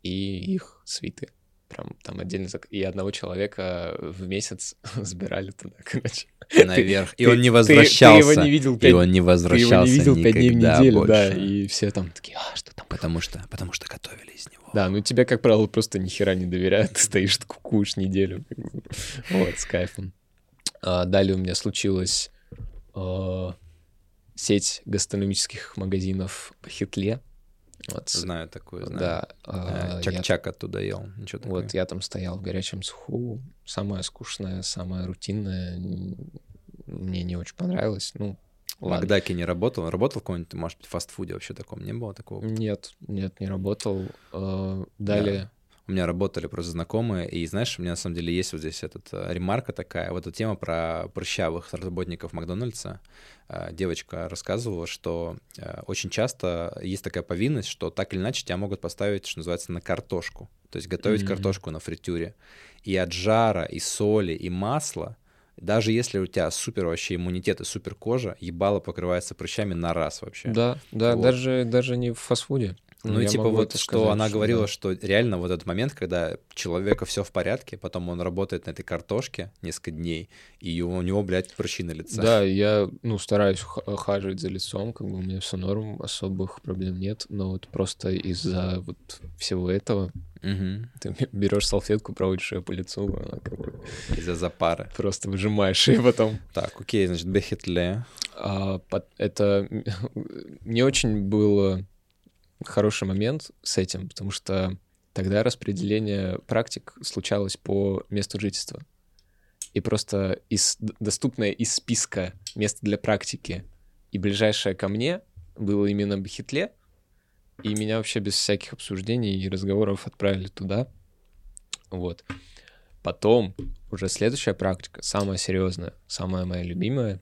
и их свиты. Прям там отдельно... зак- И одного человека в месяц забирали туда, короче. Наверх. И он не возвращался. Ты его не видел И пять он не возвращался видел пять дней в неделю, да, и все там такие, а, что там? Потому что, потому что готовили из него. Да, ну тебе, как правило, просто ни хера не доверяют, ты стоишь, кукуешь неделю. Вот, с кайфом. А, далее у меня случилась а, сеть гастрономических магазинов по Хитле. Вот, Знаю такое, знаю. да. а, Э, я- Чак-чак оттуда ел. Ничего такого. вот я там стоял в горячем суху. Самое скучное, самое рутинное. Мне не очень понравилось. Ну, ладно. Макдаке не работал? Работал в каком-нибудь, может быть, фастфуде вообще таком? Не было такого? Нет, нет, не работал. А, Далее. У меня работали просто знакомые, и знаешь, у меня на самом деле есть вот здесь этот э, ремарка такая, вот эта тема про прыщавых работников Макдональдса. Э, Девочка рассказывала, что э, очень часто есть такая повинность, что так или иначе тебя могут поставить, что называется, на картошку. То есть готовить Мгм. картошку на фритюре. И от жара, и соли, и масла, даже если у тебя супер вообще иммунитет и супер кожа, ебало покрывается прыщами на раз вообще. Да, да, Вот. даже, даже не в фастфуде. Ну, я типа вот, что сказать, она говорила, да. что реально вот этот момент, когда человека все в порядке, потом он работает на этой картошке несколько дней, и у него, блядь, прыщи на лице. Да, я, ну, стараюсь х- ухаживать за лицом, как бы у меня все норм, особых проблем нет, но вот просто из-за вот всего этого Мгм. ты берешь салфетку, проводишь ее по лицу, она как бы Из-за запары. просто выжимаешь ее потом. Так, окей, значит, Бехетле. А, это не очень был хороший момент с этим, потому что тогда распределение практик случалось по месту жительства. И просто из, доступное из списка мест для практики и ближайшее ко мне было именно Бахитле, и меня вообще без всяких обсуждений и разговоров отправили туда. Вот. Потом уже следующая практика, самая серьезная, самая моя любимая,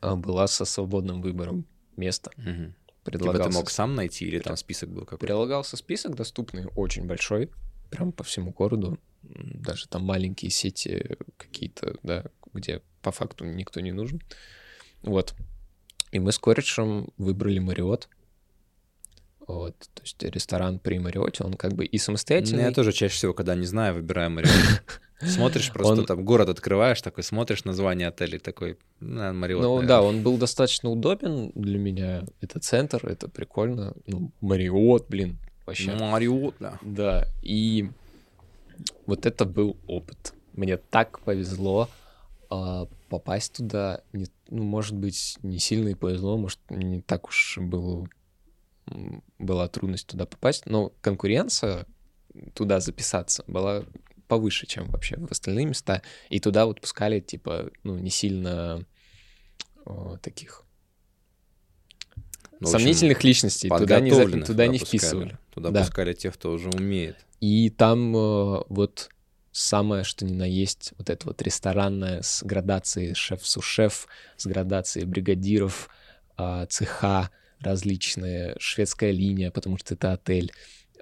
а, была со свободным выбором места. Мгм. Типа ты Предлагался, мог сам найти или там список был какой-то? прилагался список доступный, очень большой, прям по всему городу. Даже там маленькие сети какие-то, да, где по факту никто не нужен. Вот. И мы с корешем выбрали Мариот. Вот, то есть ресторан при Мариоте, он как бы и Ну, самостоятельный. Я тоже чаще всего, когда не знаю, выбираю Мариот. Смотришь просто Он- там, город открываешь, такой смотришь название отелей, такой, на, Мариот, Ну наверное. да, он был достаточно удобен для меня. Это центр, это прикольно. Ну, Мариот, блин, вообще. Мариот, да. Да, и вот это был опыт. Мне так повезло а, попасть туда. Не, ну, может быть, не сильно и повезло, может, не так уж было, была трудность туда попасть, но конкуренция туда записаться была повыше, чем вообще в остальные места. И туда вот пускали, типа, ну, не сильно о, таких Ну, в общем, сомнительных личностей туда не, подготовленных туда не пускали. вписывали. Туда Да. пускали тех, кто уже умеет. И там э, вот самое, что ни на есть, вот это вот ресторанное с градацией шеф-сушеф, с градацией бригадиров, а, цеха различные, шведская линия, потому что это отель.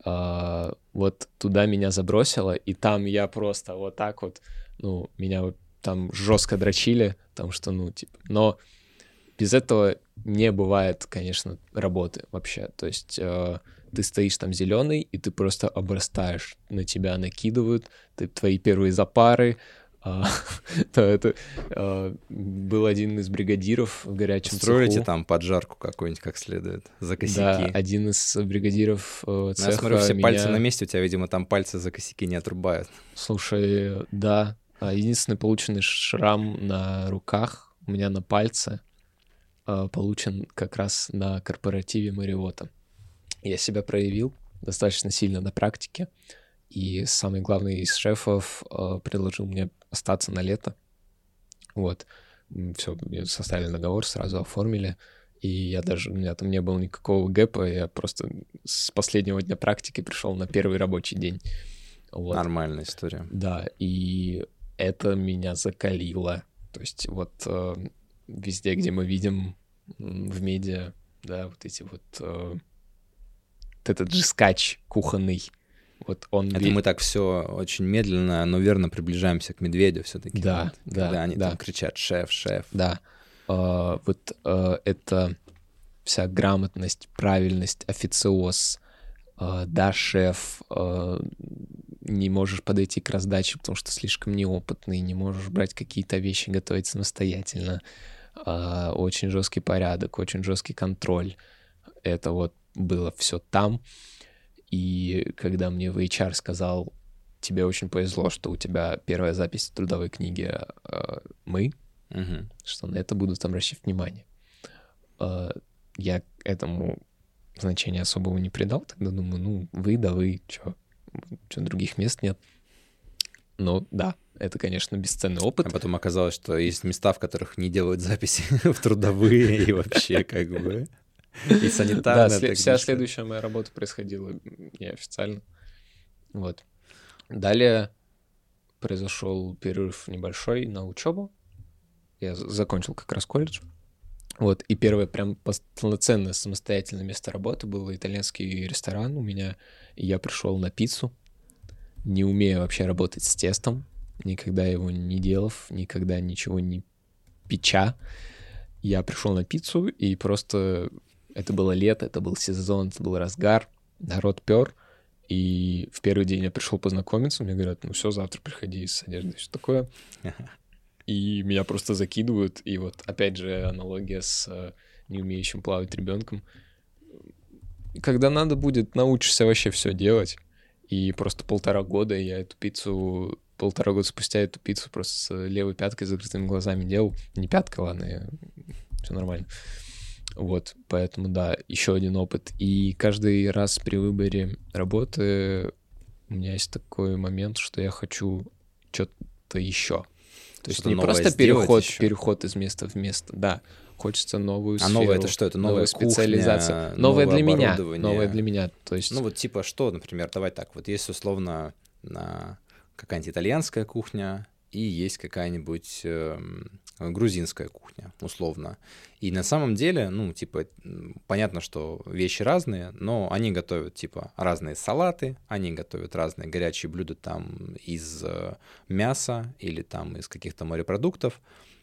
А, Вот туда меня забросило, и там я просто вот так вот, ну, меня вот там жестко дрочили, потому что, ну, типа, но без этого не бывает, конечно, работы вообще. То есть э, ты стоишь там зеленый, и ты просто обрастаешь, на тебя накидывают, ты, твои первые запары. А, то это а, был один из бригадиров в горячем Строите там поджарку какую-нибудь как следует, за косяки. Да, один из бригадиров э, Ну, цеха я смотрю, все пальцы на месте, у тебя, видимо, там пальцы за косяки не отрубают. Слушай, да. А, Единственный полученный шрам на руках у меня на пальце получен как раз на корпоративе Мариота. Я себя проявил достаточно сильно на практике, и самый главный из шефов предложил мне остаться на лето. Вот. Все, составили договор, сразу оформили. И я даже, у меня там не было никакого гэпа, я просто с последнего дня практики пришел на первый рабочий день. Вот. Нормальная история. Да, и это меня закалило. То есть вот э, везде, где мы видим в медиа, да, вот эти вот... э, вот этот же скач кухонный, вот он... Это мы так все очень медленно, но верно приближаемся к медведю все-таки. Да, да, Когда они да. там кричат «шеф, шеф». Да. э, вот э, это вся грамотность, правильность, официоз, э, да, шеф, не можешь подойти к раздаче, потому что слишком неопытный, не можешь брать какие-то вещи, готовить самостоятельно, очень жесткий порядок, очень жесткий контроль. Это вот было все там. И когда мне в HR сказал, тебе очень повезло, что у тебя первая запись в трудовой книге э, мы, Мгм. что на это будут обращать внимание. Э, я этому значения особого не придал, тогда думаю, ну, вы, да вы, чё, чё, других мест нет. Но да, это, конечно, бесценный опыт. А потом оказалось, что есть места, в которых не делают записи в трудовые и вообще как бы... И Да, санитарная сле- вся следующая моя работа происходила неофициально. Вот. Далее произошел перерыв небольшой на учебу. Я закончил как раз колледж. Вот, и первое прям полноценное самостоятельное место работы было итальянский ресторан у меня. И я пришел на пиццу, не умея вообще работать с тестом, никогда его не делав, никогда ничего не печа. Я пришел на пиццу, и просто это было лето, это был сезон, это был разгар, народ пер. И в первый день я пришел познакомиться, мне говорят, ну все, завтра приходи с одеждой, что такое. И меня просто закидывают. И вот опять же аналогия с э, не умеющим плавать ребенком. Когда надо будет, научишься вообще все делать. И просто полтора года я эту пиццу, полтора года спустя эту пиццу просто с левой пяткой закрытыми глазами делал. Не пятка, ладно, все нормально. Вот, поэтому, да, еще один опыт. И каждый раз при выборе работы у меня есть такой момент, что я хочу что-то еще. То есть не просто переход, ещё. переход из места в место, да. Хочется новую А новое это сферу, что? Это новая новая специализация. новое новое для меня. Новое для меня. То есть, Ну вот типа что, например, давай так, вот есть условно какая-нибудь итальянская кухня и есть какая-нибудь эм, грузинская кухня, условно. И на самом деле, ну, типа, понятно, что вещи разные, но они готовят, типа, разные салаты, они готовят разные горячие блюда там из э, мяса или там из каких-то морепродуктов.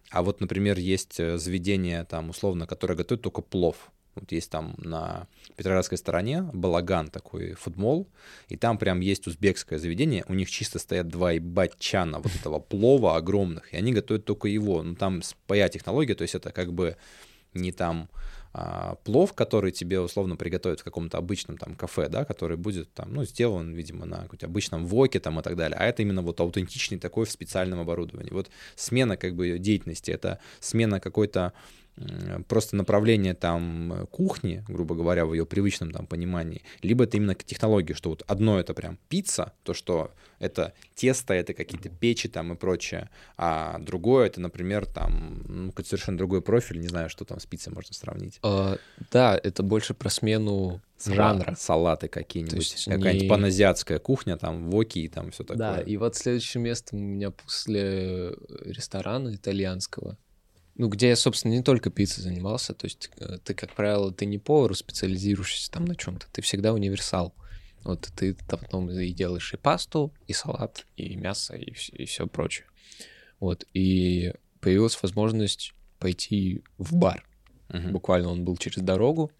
А вот, например, есть э, заведение там, условно, которое готовит только плов. Вот есть там на Петроградской стороне Балаган такой футбол, и там прям есть узбекское заведение, у них чисто стоят два ебать чана вот этого плова огромных, и они готовят только его. Ну там своя технология, то есть это как бы не там а, плов, который тебе условно приготовят в каком-то обычном там кафе, да, который будет там, ну, сделан, видимо, на каком-то обычном воке там и так далее, а это именно вот аутентичный такой в специальном оборудовании. Вот смена как бы деятельности, это смена какой-то просто направление там кухни, грубо говоря, в ее привычном там понимании, либо это именно технологии, что вот одно это прям пицца, то, что это тесто, это какие-то печи там и прочее, а другое это, например, там ну, какой-то совершенно другой профиль, не знаю, что там с пиццей можно сравнить. э, да, это больше про смену жанра. Салаты какие-нибудь, какая-нибудь не- паназиатская кухня, там воки и там все такое. Да, и вот следующим местом у меня после ресторана итальянского, ну, где я, собственно, не только пиццей занимался, то есть э, ты, как правило, ты не повар, специализируешься там на чем-то, ты всегда универсал. Вот ты потом и делаешь и пасту, и салат, и мясо, и, все прочее. Вот, и появилась возможность пойти в бар. Мгм. Буквально он был через дорогу,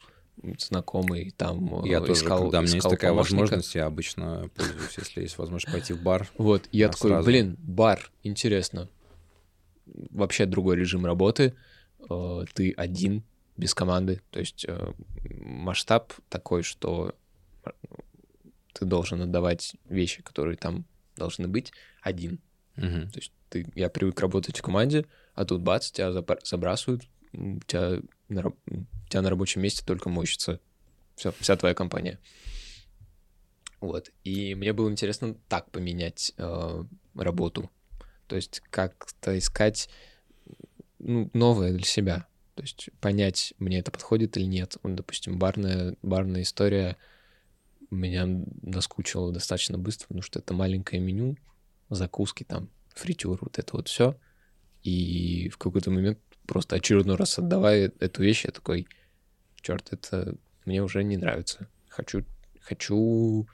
знакомый там э, Я тоже, искал, когда у меня есть искал такая помощника. возможность, я обычно пользуюсь, если есть возможность пойти в бар. Вот, и я такой, сразу. блин, бар, интересно. Вообще другой режим работы. Э, Ты один, без команды. То есть э, масштаб такой, что э, ты должен отдавать вещи, которые там должны быть, один. Мгм. То есть ты, я привык работать в команде, а тут бац, тебя забрасывают, тебя на, тебя на рабочем месте только мощится вся, вся твоя компания. Вот. И мне было интересно так поменять э, работу. То есть как-то искать ну, новое для себя. То есть понять, мне это подходит или нет. Вот, допустим, барная, барная история меня наскучила достаточно быстро, потому что это маленькое меню, закуски там, фритюр, вот это вот все. И в какой-то момент просто очередной раз отдавая эту вещь, я такой, черт, это мне уже не нравится. Хочу, хочу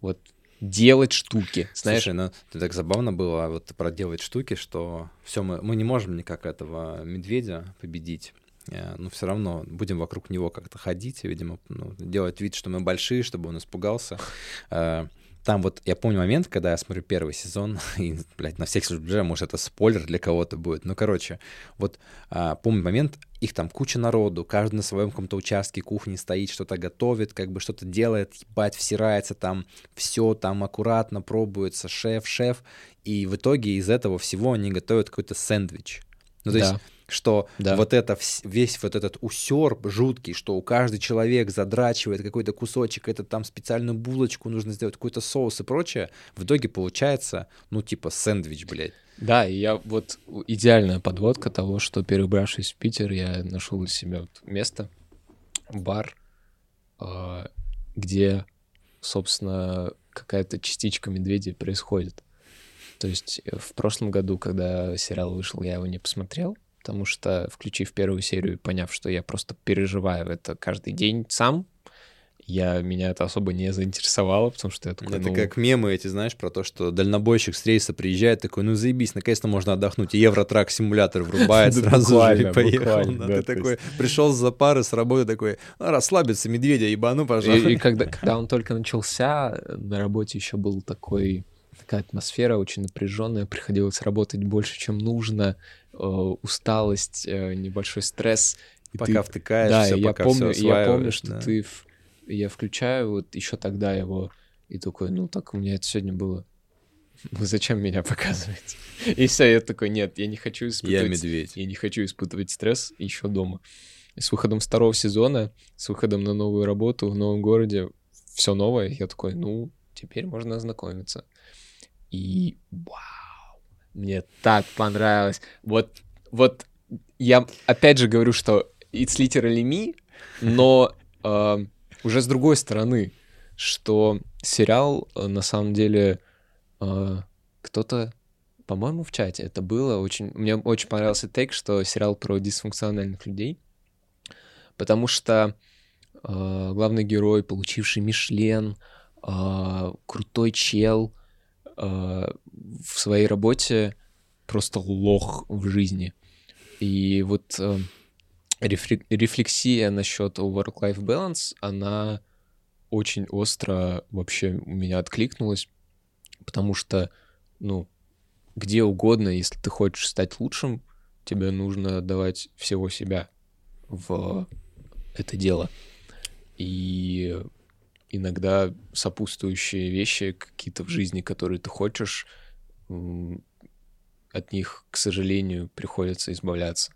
вот делать штуки, знаешь? Слушай, ну это так забавно было вот про делать штуки, что все мы, мы не можем никак этого медведя победить. Э, Но все равно будем вокруг него как-то ходить, видимо, ну, делать вид, что мы большие, чтобы он испугался. Там вот я помню момент, когда я смотрю первый сезон, и, блядь, на всех случаях, может, это спойлер для кого-то будет. Ну, короче, вот а, помню момент, их там куча народу, каждый на своем каком-то участке кухни стоит, что-то готовит, как бы что-то делает, ебать, всирается там, все там аккуратно пробуется, шеф, шеф, и в итоге из этого всего они готовят какой-то сэндвич. Ну, то Да. есть, что Да. вот это весь вот этот усерб жуткий, что у каждый человек задрачивает какой-то кусочек, это там специальную булочку нужно сделать, какой-то соус и прочее, в итоге получается, ну, типа сэндвич, блядь. Да, и я вот идеальная подводка того, что перебравшись в Питер, я нашел для себя вот место, бар, а, где, собственно, какая-то частичка медведя происходит. То есть э, в прошлом году, когда сериал вышел, я его не посмотрел, потому что, включив первую серию, поняв, что я просто переживаю это каждый день сам, я, меня это особо не заинтересовало, потому что я такой, это ну, как мемы эти, знаешь, про то, что дальнобойщик с рейса приезжает, такой, ну заебись, наконец-то можно отдохнуть, и Евротрак симулятор врубает сразу же и поехал. ты такой, пришел за пары с работы, такой, ну, расслабиться, медведя ебану, пожалуйста. И, когда он только начался, на работе еще был такой такая атмосфера очень напряженная, приходилось работать больше, чем нужно, э, усталость, э, небольшой стресс. И Пока ты- втыкаешься, да, я пока помню, всё и я помню, что да. ты, в- я включаю вот еще тогда его и такой, ну так у меня это сегодня было. Вы зачем меня показываете? И все, я такой, нет, я не хочу испытывать Я медведь. я не хочу испытывать стресс еще дома. С выходом второго сезона, с выходом на новую работу в новом городе, все новое, я такой, ну, теперь можно ознакомиться. И вау, мне так понравилось. Вот, вот я опять же говорю, что it's literally me, но э, уже с другой стороны, что сериал э, на самом деле э, кто-то по-моему, в чате это было очень... Мне очень понравился тейк, что сериал про дисфункциональных людей, потому что э, главный герой, получивший Мишлен, э, крутой чел, э, в своей работе просто лох в жизни. И вот э, рефлек- рефлексия насчет work-life balance, она очень остро вообще у меня откликнулась, потому что, ну, где угодно, если ты хочешь стать лучшим, тебе нужно давать всего себя в это дело. И иногда сопутствующие вещи какие-то в жизни, которые ты хочешь, от них, к сожалению, приходится избавляться.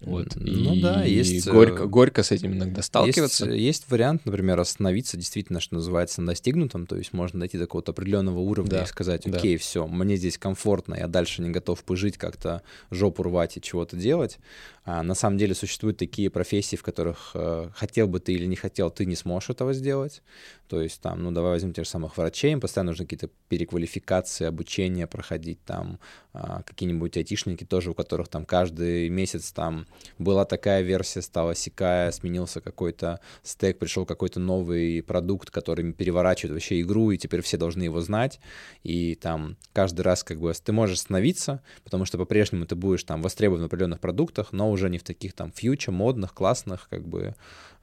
Вот. Ну да, И есть, э, Горько, горько с этим иногда Есть, сталкиваться. есть вариант, например, остановиться действительно, что называется, на достигнутом, то есть можно дойти до какого-то определенного уровня Да, и сказать, да. окей, все, мне здесь комфортно, я дальше не готов пожить, как-то жопу рвать и чего-то делать. А на самом деле существуют такие профессии, в которых э, хотел бы ты или не хотел, ты не сможешь этого сделать. То есть там, ну давай возьмем тех же самых врачей, им постоянно нужно какие-то переквалификации, обучение проходить, там какие-нибудь айтишники тоже, у которых там каждый месяц там была такая версия, стала сякая, сменился какой-то стек, пришел какой-то новый продукт, который переворачивает вообще игру, и теперь все должны его знать, и там каждый раз как бы ты можешь остановиться, потому что по-прежнему ты будешь там востребован в определенных продуктах, но уже не в таких там фьючер, модных, классных, как бы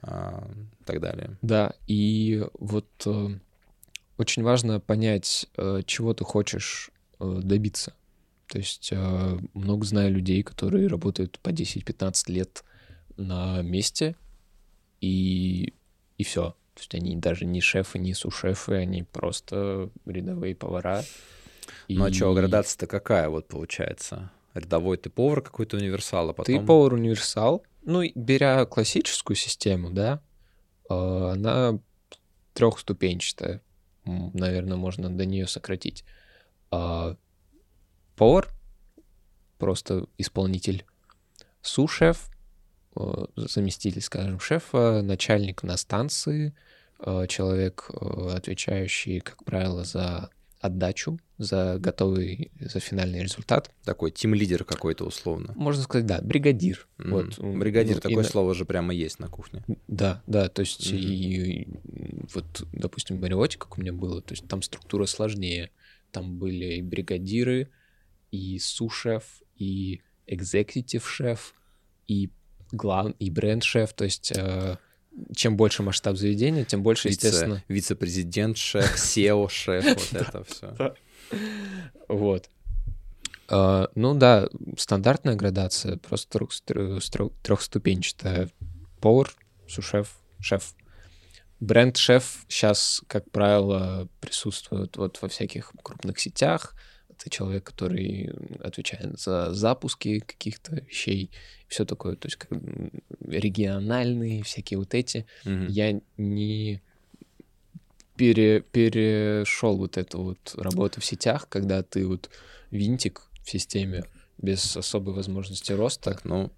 а, и так далее. Да, и вот э, очень важно понять, э, чего ты хочешь э, добиться. То есть э, много знаю людей, которые работают по 10-15 лет на месте, и, и все. То есть они даже не шефы, не сушефы, они просто рядовые повара. Ну а что, И градация-то какая вот получается? Рядовой ты повар какой-то универсал, а потом... Ты повар-универсал. Ну, беря классическую систему, да, э, она трехступенчатая. Наверное, можно до нее сократить. Повар, просто исполнитель, су-шеф, э, заместитель, скажем, шефа, начальник на станции, э, человек, э, отвечающий, как правило, за отдачу за готовый, за финальный результат. Такой тим-лидер какой-то условно. Можно сказать, да, бригадир. Мгм. Вот, Бригадир, ну, такое и- слово же прямо есть на кухне. Да, да, то есть Мгм. и, и вот, допустим, в Мариоте, как у меня было, то есть там структура сложнее. Там были и бригадиры, и су-шеф, и экзекутив-шеф, и глав... и бренд-шеф, то есть э, чем больше масштаб заведения, тем больше, Вице- естественно... Вице-президент шеф, SEO шеф, вот это все. Вот. А, ну да, стандартная градация, просто трехступенчатая. Повар, сушеф, шеф. Бренд-шеф сейчас, как правило, присутствует вот во всяких крупных сетях. Это человек, который отвечает за запуски каких-то вещей, все такое, то есть как, региональные всякие вот эти. Мгм. Я не пере, перешел вот эту вот работу в сетях, когда ты вот винтик в системе без особой возможности роста. Так, ну,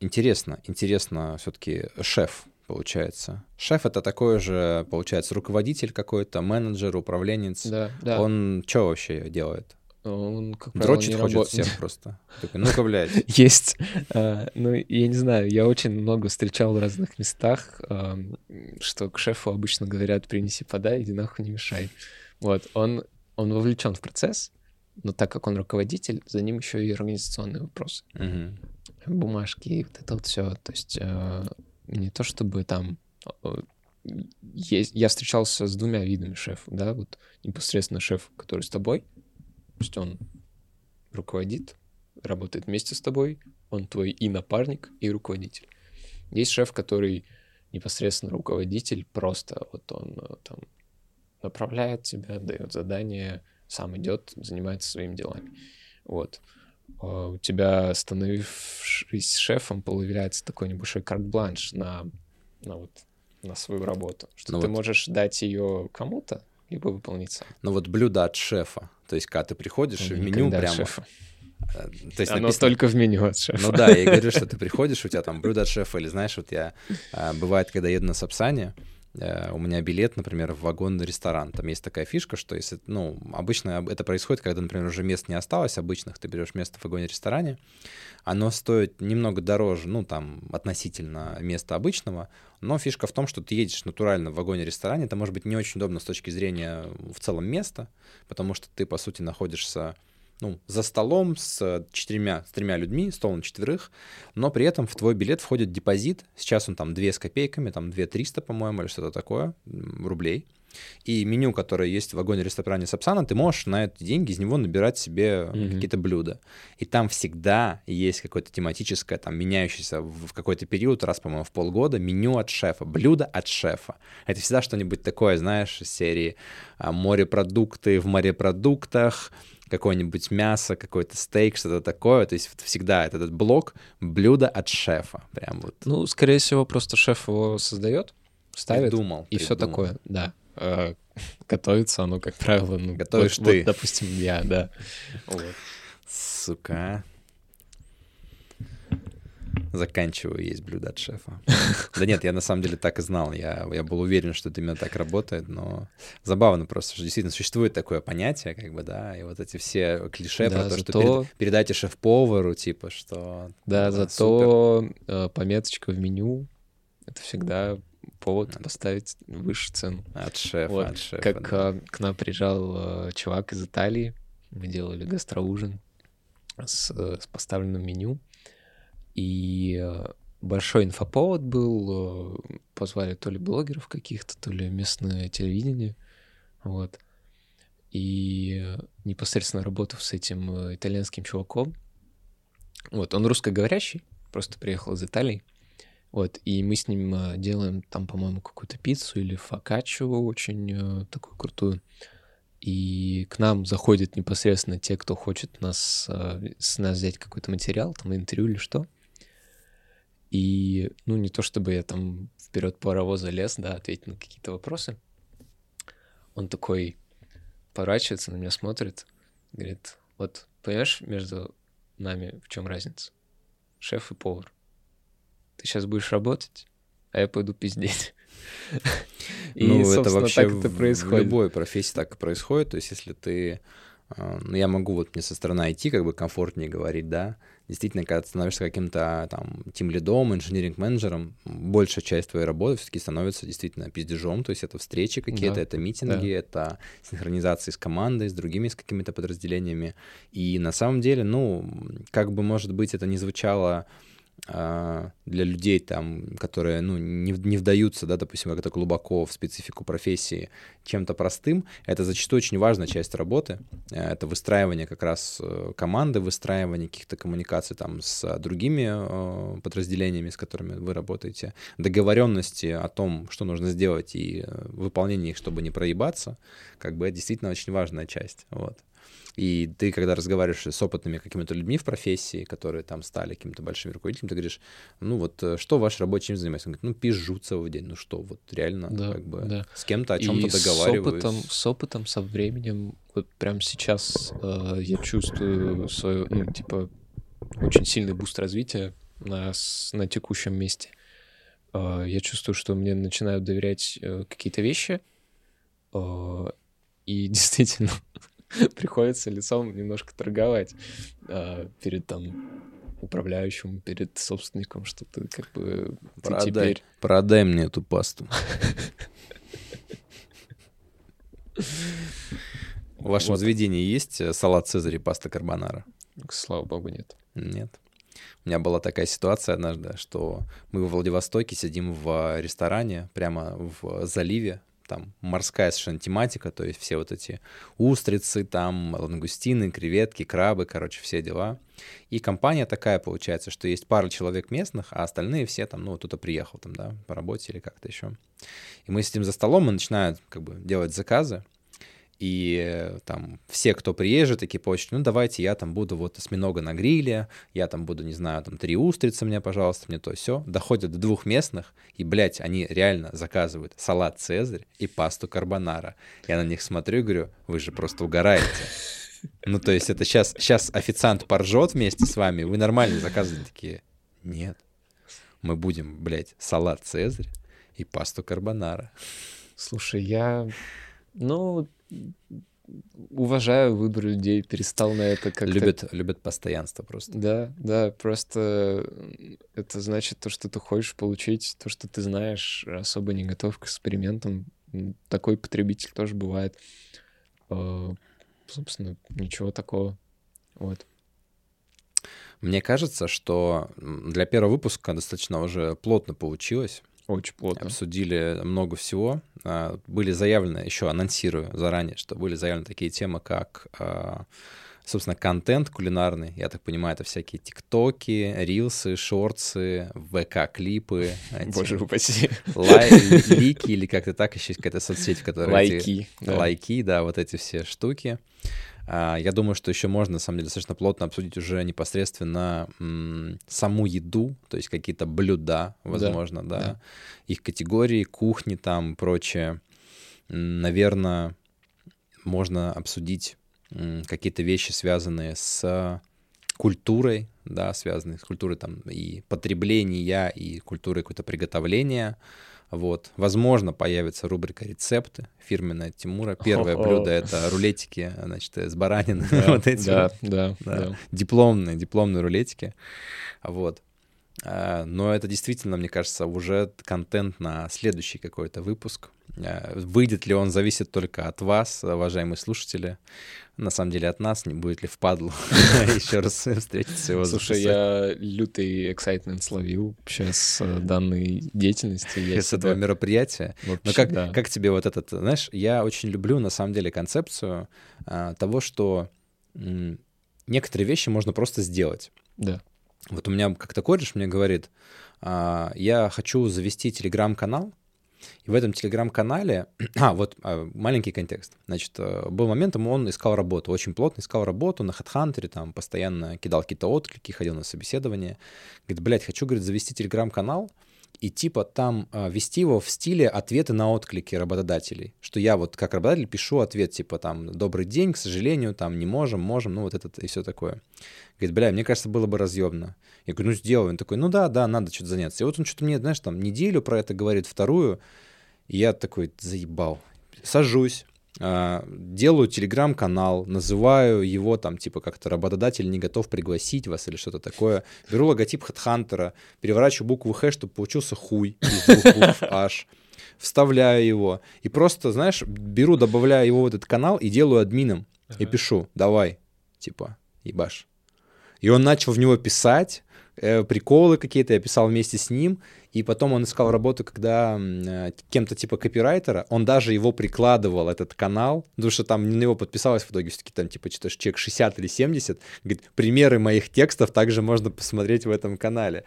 интересно, интересно все-таки шеф, получается. Шеф — это такой же, получается, руководитель какой-то, менеджер, управленец. Да, да. Он что вообще делает? Он, как правило, Дрочит не хочет рабо- всех просто. Такой, ну-ка, блядь. Есть. А, Ну, я не знаю, я очень много встречал в разных местах, ам, что к шефу обычно говорят, принеси, подай, иди нахуй, не мешай. Вот, он, он вовлечен в процесс, но так как он руководитель, за ним еще и организационные вопросы. Бумажки, и вот это вот все. То есть э, не то чтобы там э, есть, я встречался с двумя видами шефов, да, вот непосредственно шеф, который с тобой, то есть он руководит, работает вместе с тобой, он твой и напарник, и руководитель. Есть шеф, который непосредственно руководитель, просто вот он э, там направляет тебя, дает задание, сам идет, занимается своими делами. Вот. А У тебя, становившись шефом, появляется такой небольшой карт-бланш на, на, вот, на свою работу. Что Ну ты вот. можешь дать ее кому-то, либо выполнить сам. Ну вот блюдо от шефа. То есть, когда ты приходишь и в меню прямо... шефа. э, То есть Оно написано- только в меню от шефа. Ну да, я говорю, что ты приходишь, у тебя там блюдо от шефа, или знаешь, вот я, а, бывает, когда еду на Сапсане, э, у меня билет, например, в вагонный ресторан. Там есть такая фишка, что если, ну, обычно это происходит, когда, например, уже мест не осталось обычных, ты берешь место в вагоне-ресторане, оно стоит немного дороже, ну, там, относительно места обычного, но фишка в том, что ты едешь натурально в вагоне-ресторане, это может быть не очень удобно с точки зрения в целом места, потому что ты, по сути, находишься ну, за столом с четырьмя, с тремя людьми, стол на четверых, но при этом в твой билет входит депозит, сейчас он там 2 с копейками, там 2 300, по-моему, или что-то такое, рублей. И меню, которое есть в вагоне-ресторане Сапсана, ты можешь на эти деньги из него набирать себе Мгм. какие-то блюда. И там всегда есть какое-то тематическое, там, меняющееся в какой-то период, раз, по-моему, в полгода, меню от шефа, блюдо от шефа. Это всегда что-нибудь такое, знаешь, из серии а, морепродукты в морепродуктах, какое-нибудь мясо, какой-то стейк, что-то такое. То есть всегда этот, этот блок блюдо от шефа. Прям вот Ну, скорее всего, просто шеф его создает, ставит, придумал. и все придумал. такое, да. А, Готовится оно, как правило, ну, Готовишь вот- ты. вот, допустим, я, да. Вот. Сука. Заканчиваю есть блюдо от шефа. Да нет, я на самом деле так и знал. Я, я был уверен, что это именно так работает, но забавно просто, что действительно существует такое понятие, как бы, да, и вот эти все клише Да, про то, что зато- перед- передайте шеф-повару, типа, что... Да, супер. зато э, пометочка в меню — это всегда повод поставить выше цену. От шефа, Вот, от шефа. Как да. э, к нам приезжал э, чувак из Италии, мы делали гастроужин с, с поставленным меню, и э, большой инфоповод был, э, позвали то ли блогеров каких-то, то ли местное телевидение, вот. И э, непосредственно работав с этим итальянским чуваком, вот, он русскоговорящий, просто приехал из Италии, вот, и мы с ним делаем там, по-моему, какую-то пиццу или фокаччо очень такую крутую. И к нам заходят непосредственно те, кто хочет нас, с нас взять какой-то материал, там интервью или что. И, ну, не то чтобы я там вперед паровоза лез, да, ответить на какие-то вопросы. Он такой поворачивается на меня, смотрит, говорит, вот, понимаешь, между нами в чем разница? Шеф и повар. Ты сейчас будешь работать, а я пойду пиздеть. И, ну, это вообще так это в- в происходит. любой профессии так и происходит. То есть, если ты... э, Ну, я могу вот мне со стороны IT как бы комфортнее говорить, да. Действительно, когда ты становишься каким-то там тим лидом, инженеринг-менеджером, большая часть твоей работы все-таки становится действительно пиздежом. То есть это встречи какие-то, Да, это митинги, это синхронизации с командой, с другими, с какими-то подразделениями. И на самом деле, ну, как бы, может быть, это не звучало для людей, там, которые ну, не, не вдаются, да, допустим, как-то глубоко в специфику профессии чем-то простым, это зачастую очень важная часть работы. Э, Это выстраивание как раз э, команды, выстраивание каких-то коммуникаций там с другими э, подразделениями, с которыми вы работаете, договоренности о том, что нужно сделать и выполнение их, чтобы не проебаться, как бы это действительно очень важная часть. Вот. И ты, когда разговариваешь с опытными какими-то людьми в профессии, которые там стали какими-то большими руководителями, ты говоришь, ну вот э, что ваш рабочий чем занимается? Он говорит, ну пишу целый день, ну что, вот реально Да, как бы да. с кем-то о чем-то И с договариваюсь. опытом, с опытом, со временем, вот прям сейчас э, я чувствую свою, ну, типа, очень сильный буст развития на, на текущем месте. Э, я чувствую, что мне начинают доверять э, какие-то вещи, э, и действительно приходится лицом немножко торговать э, перед там управляющим, перед собственником, что ты как бы Продай, теперь продай мне эту пасту. В вашем Вот. заведении есть э, салат Цезарь и паста карбонара? слава богу, нет. Нет. У меня была такая ситуация однажды, что мы во Владивостоке сидим в ресторане прямо в заливе, там морская совершенно тематика, то есть все вот эти устрицы, там лангустины, креветки, крабы, короче, все дела. И компания такая получается, что есть пара человек местных, а остальные все там, ну, кто-то приехал там, да, по работе или как-то еще. И мы сидим за столом, и начинают как бы делать заказы, и э, там все, кто приезжает, такие по очереди, ну давайте я там буду вот осьминога на гриле, я там буду, не знаю, там три устрицы мне, пожалуйста, мне то все. Доходят до двух местных, и, блядь, они реально заказывают салат Цезарь и пасту карбонара. Я на них смотрю и говорю, вы же просто угораете. Ну, то есть это сейчас, сейчас официант поржет вместе с вами, вы нормально заказываете такие. Нет, мы будем, блядь, салат Цезарь и пасту карбонара. Слушай, я, ну, уважаю выбор людей, перестал на это как-то... Любят, любят постоянство просто. Да, да, просто это значит то, что ты хочешь получить, то, что ты знаешь, особо не готов к экспериментам. Такой потребитель тоже бывает. Э, Собственно, ничего такого. Вот. Мне кажется, что для первого выпуска достаточно уже плотно получилось. Очень плотно. Обсудили много всего. А, Были заявлены, еще анонсирую заранее, что были заявлены такие темы, как, а, собственно, контент кулинарный. Я так понимаю, это всякие тиктоки, рилсы, шорцы, ВК-клипы. Боже упаси. лай- лики или как-то так, еще какая-то соцсеть, в которой эти- Лайки. да. лайки, да, вот эти все штуки. А, Я думаю, что еще можно, на самом деле, достаточно плотно обсудить уже непосредственно м, саму еду, то есть какие-то блюда, возможно, да, да. их категории, кухни там, прочее. Наверное, можно обсудить какие-то вещи, связанные с культурой, да, связанные с культурой там и потребления, и культурой какое-то приготовления. Вот. Возможно, появится рубрика «Рецепты» фирменная Тимура. Первое Хо-хо. блюдо — это рулетики, значит, с баранины. Да, вот эти да, вот. Да. да. Дипломные, дипломные рулетики. Вот. А, Но это действительно, мне кажется, уже контент на следующий какой-то выпуск. А, Выйдет ли он, зависит только от вас, уважаемые слушатели. На самом деле от нас, не будет ли впадлу еще раз встретиться его Слушай, я лютый эксайтмент словил вообще с э, данной деятельности. С этого мероприятия. Но как, тебе вот этот, знаешь, я очень люблю на самом деле концепцию а, того, что некоторые вещи можно просто сделать. Да. Вот у меня как-то кореш мне говорит, а, я хочу завести телеграм-канал, и в этом телеграм-канале, а, вот а, маленький контекст. Значит, э, был момент, он искал работу, очень плотно искал работу на HeadHunter, там постоянно кидал какие-то отклики, ходил на собеседование. Говорит, блядь, хочу, говорит, завести телеграм-канал, и типа там а, вести его в стиле ответы на отклики работодателей. Что я вот как работодатель пишу ответ типа там «Добрый день, к сожалению, там не можем, можем», ну вот это и все такое. Говорит, бля, мне кажется, было бы разъемно. Я говорю, ну сделай. Он такой, ну да, да, надо что-то заняться. И вот он что-то мне, знаешь, там неделю про это говорит, вторую, и я такой, заебал. Сажусь, делаю телеграм-канал, называю его там типа как-то работодатель не готов пригласить вас или что-то такое. Беру логотип HeadHunter, переворачиваю букву Х, чтобы получился хуй из двух букв H вставляю его. И просто, знаешь, беру, добавляю его в этот канал и делаю админом. И пишу, давай, типа, ебаш. И он начал в него писать, э, приколы какие-то, я писал вместе с ним, и потом он искал работу, когда э, кем-то типа копирайтера, он даже его прикладывал, этот канал, потому что там на него подписалось в итоге все-таки там типа что-то человек 60 или 70, говорит, примеры моих текстов также можно посмотреть в этом канале.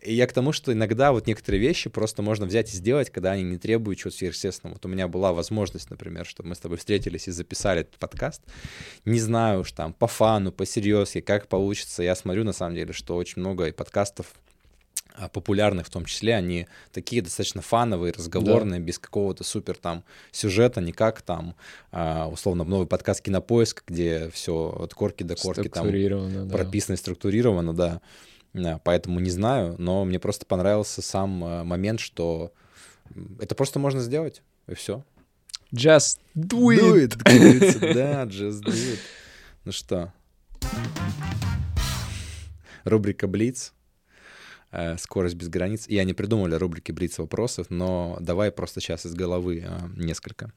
И я к тому, что иногда вот некоторые вещи просто можно взять и сделать, когда они не требуют чего-то сверхъестественного. Вот у меня была возможность, например, чтобы мы с тобой встретились и записали этот подкаст. Не знаю уж там по фану, по серьезке, как получится. Я смотрю, на самом деле, что очень много и подкастов популярных в том числе, они такие достаточно фановые, разговорные, да. без какого-то супер там сюжета, никак там, а, условно, новый подкаст «Кинопоиск», где все от корки до корки там да. прописано и структурировано, да. да. Поэтому не знаю, но мне просто понравился сам а, момент, что это просто можно сделать, и все. Just do it! Do it да, just do it. Ну что, рубрика «Блиц». Э, скорость без границ. Я не придумали рубрики Блиц вопросов, но давай просто сейчас из головы э, несколько.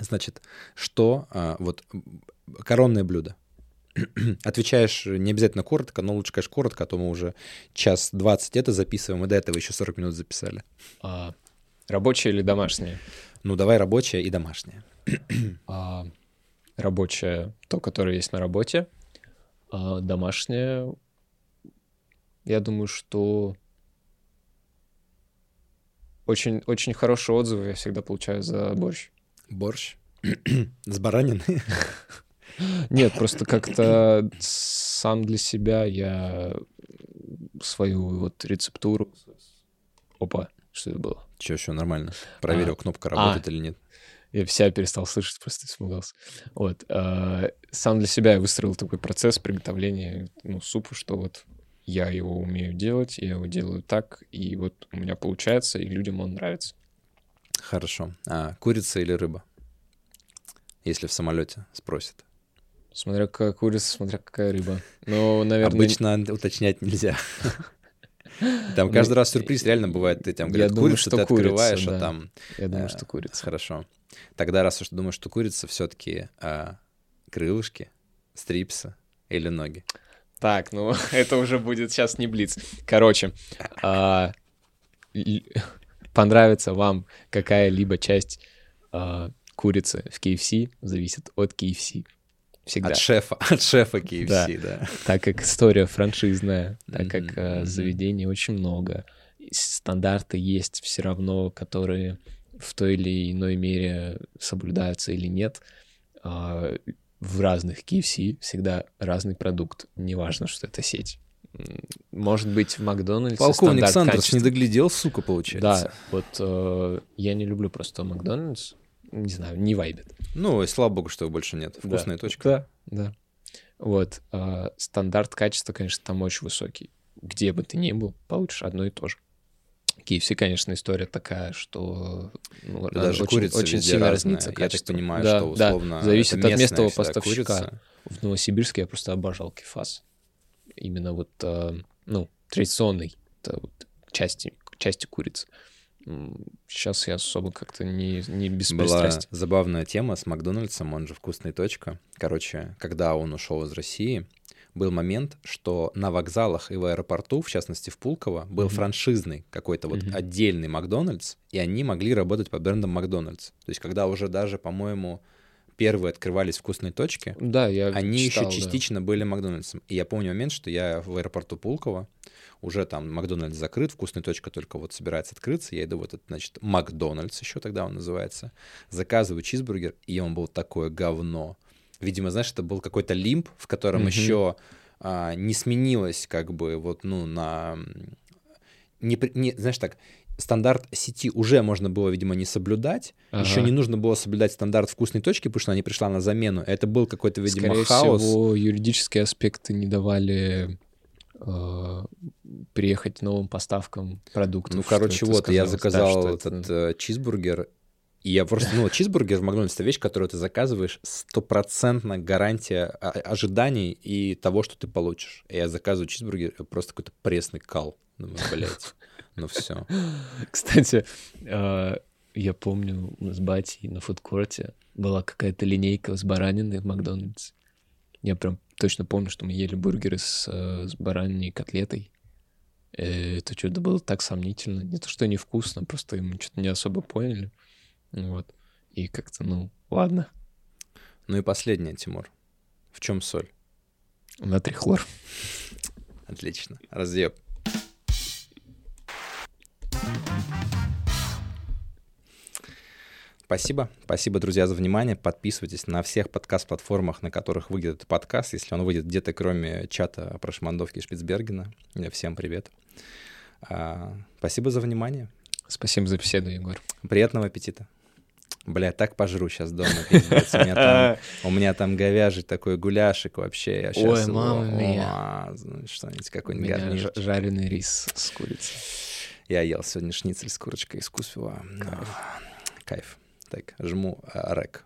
Значит, что э, вот коронное блюдо? Отвечаешь не обязательно коротко, но лучше, конечно, коротко, а то мы уже час двадцать это записываем, и до этого еще 40 минут записали. А, рабочее или домашнее? Ну, давай рабочее и домашнее. а, рабочее, то, которое есть на работе. А домашнее я думаю, что очень, очень хорошие отзывы я всегда получаю за борщ. Борщ? С бараниной? Нет, просто как-то сам для себя я свою вот рецептуру... Опа, что это было? Че, еще нормально. Проверил, а, кнопка работает а, или нет. Я вся перестал слышать, просто испугался. Вот. А, сам для себя я выстроил такой процесс приготовления ну, супа, что вот я его умею делать, я его делаю так, и вот у меня получается, и людям он нравится. Хорошо. А курица или рыба? Если в самолете спросят. Смотря какая курица, смотря какая рыба. Но, наверное... Обычно уточнять нельзя. Там каждый раз сюрприз реально бывает. Ты там говорят, курицу ты открываешь, а там... Я думаю, что курица. Хорошо. Тогда раз уж думаешь, что курица, все-таки а, крылышки, стрипсы или ноги? Так, ну это уже будет сейчас не блиц. Короче, а, понравится вам какая-либо часть а, курицы в KFC, зависит от KFC. Всегда. От шефа, от шефа KFC, да. да. Так как история франшизная, так как mm-hmm. заведений очень много, стандарты есть все равно, которые в той или иной мере соблюдаются или нет в разных KFC всегда разный продукт. Неважно, что это сеть. Может быть, в Макдональдсе Полковник Сандерс не доглядел, сука, получается. Да, вот э, я не люблю просто Макдональдс. Не знаю, не вайбит. Ну, и слава богу, что больше нет. Вкусная да. точка. Да, да. Вот. Э, стандарт качества, конечно, там очень высокий. Где бы ты ни был, получишь одно и то же. KFC, конечно, история такая, что ну, да даже очень, курица очень сильно разнится. Я так понимаю, да, что условно да, зависит от местного поставщика. Курица. В Новосибирске я просто обожал кефас. Именно вот, э, ну, традиционной вот, части, части курицы. Сейчас я особо как-то не, не без Была забавная тема с Макдональдсом, он же «Вкусная точка». Короче, когда он ушел из России, был момент, что на вокзалах и в аэропорту, в частности в Пулково, был mm-hmm. франшизный какой-то вот mm-hmm. отдельный Макдональдс, и они могли работать под брендом Макдональдс. То есть когда уже даже, по-моему, первые открывались вкусные точки, да, я они читал, еще частично да. были Макдональдсом. И я помню момент, что я в аэропорту Пулково, уже там Макдональдс закрыт, вкусная точка только вот собирается открыться, я иду в этот, значит, Макдональдс еще тогда он называется, заказываю чизбургер, и он был такое говно. Видимо, знаешь, это был какой-то лимп, в котором mm-hmm. еще а, не сменилось как бы вот, ну, на не, не, знаешь так, стандарт сети уже можно было, видимо, не соблюдать. Еще Ага. не нужно было соблюдать стандарт вкусной точки, потому что она не пришла на замену. Это был какой-то, видимо, Скорее хаос. всего, юридические аспекты не давали э, приехать новым поставкам продуктов. Ну, короче, вот, я. Да, заказал что этот это- э, чизбургер, и я просто, ну, чизбургер в Макдональдсе — это вещь, которую ты заказываешь, стопроцентно гарантия о- ожиданий и того, что ты получишь. Я заказываю чизбургер, просто какой-то пресный кал. Думаю, блядь, ну все. Кстати, э, я помню, с батей на фудкорте была какая-то линейка с бараниной в Макдональдсе. Я прям точно помню, что мы ели бургеры с, э, с бараниной и котлетой. Э, Это что-то было так сомнительно. Не то, что невкусно, просто мы что-то не особо поняли. Вот. И как-то, ну, ладно. Ну и последнее, Тимур. В чем соль? Натрий хлор. Отлично. Разъеб. Спасибо. Спасибо, друзья, за внимание. Подписывайтесь на всех подкаст-платформах, на которых выйдет этот подкаст. Если он выйдет где-то, кроме чата про Шмандовки Шпицбергена. Всем привет. А, Спасибо за внимание. Спасибо за беседу, Егор. Приятного аппетита. Бля, так пожру сейчас дома, пиздец. У меня там, у меня там говяжий такой гуляшик вообще. Я щас Ой, мама мия. Что-нибудь, какой-нибудь гарнир. жареный рис с курицей. Я ел сегодня шницель с курочкой из кусвела. Кайф. Кайф. Так, жму а, рек.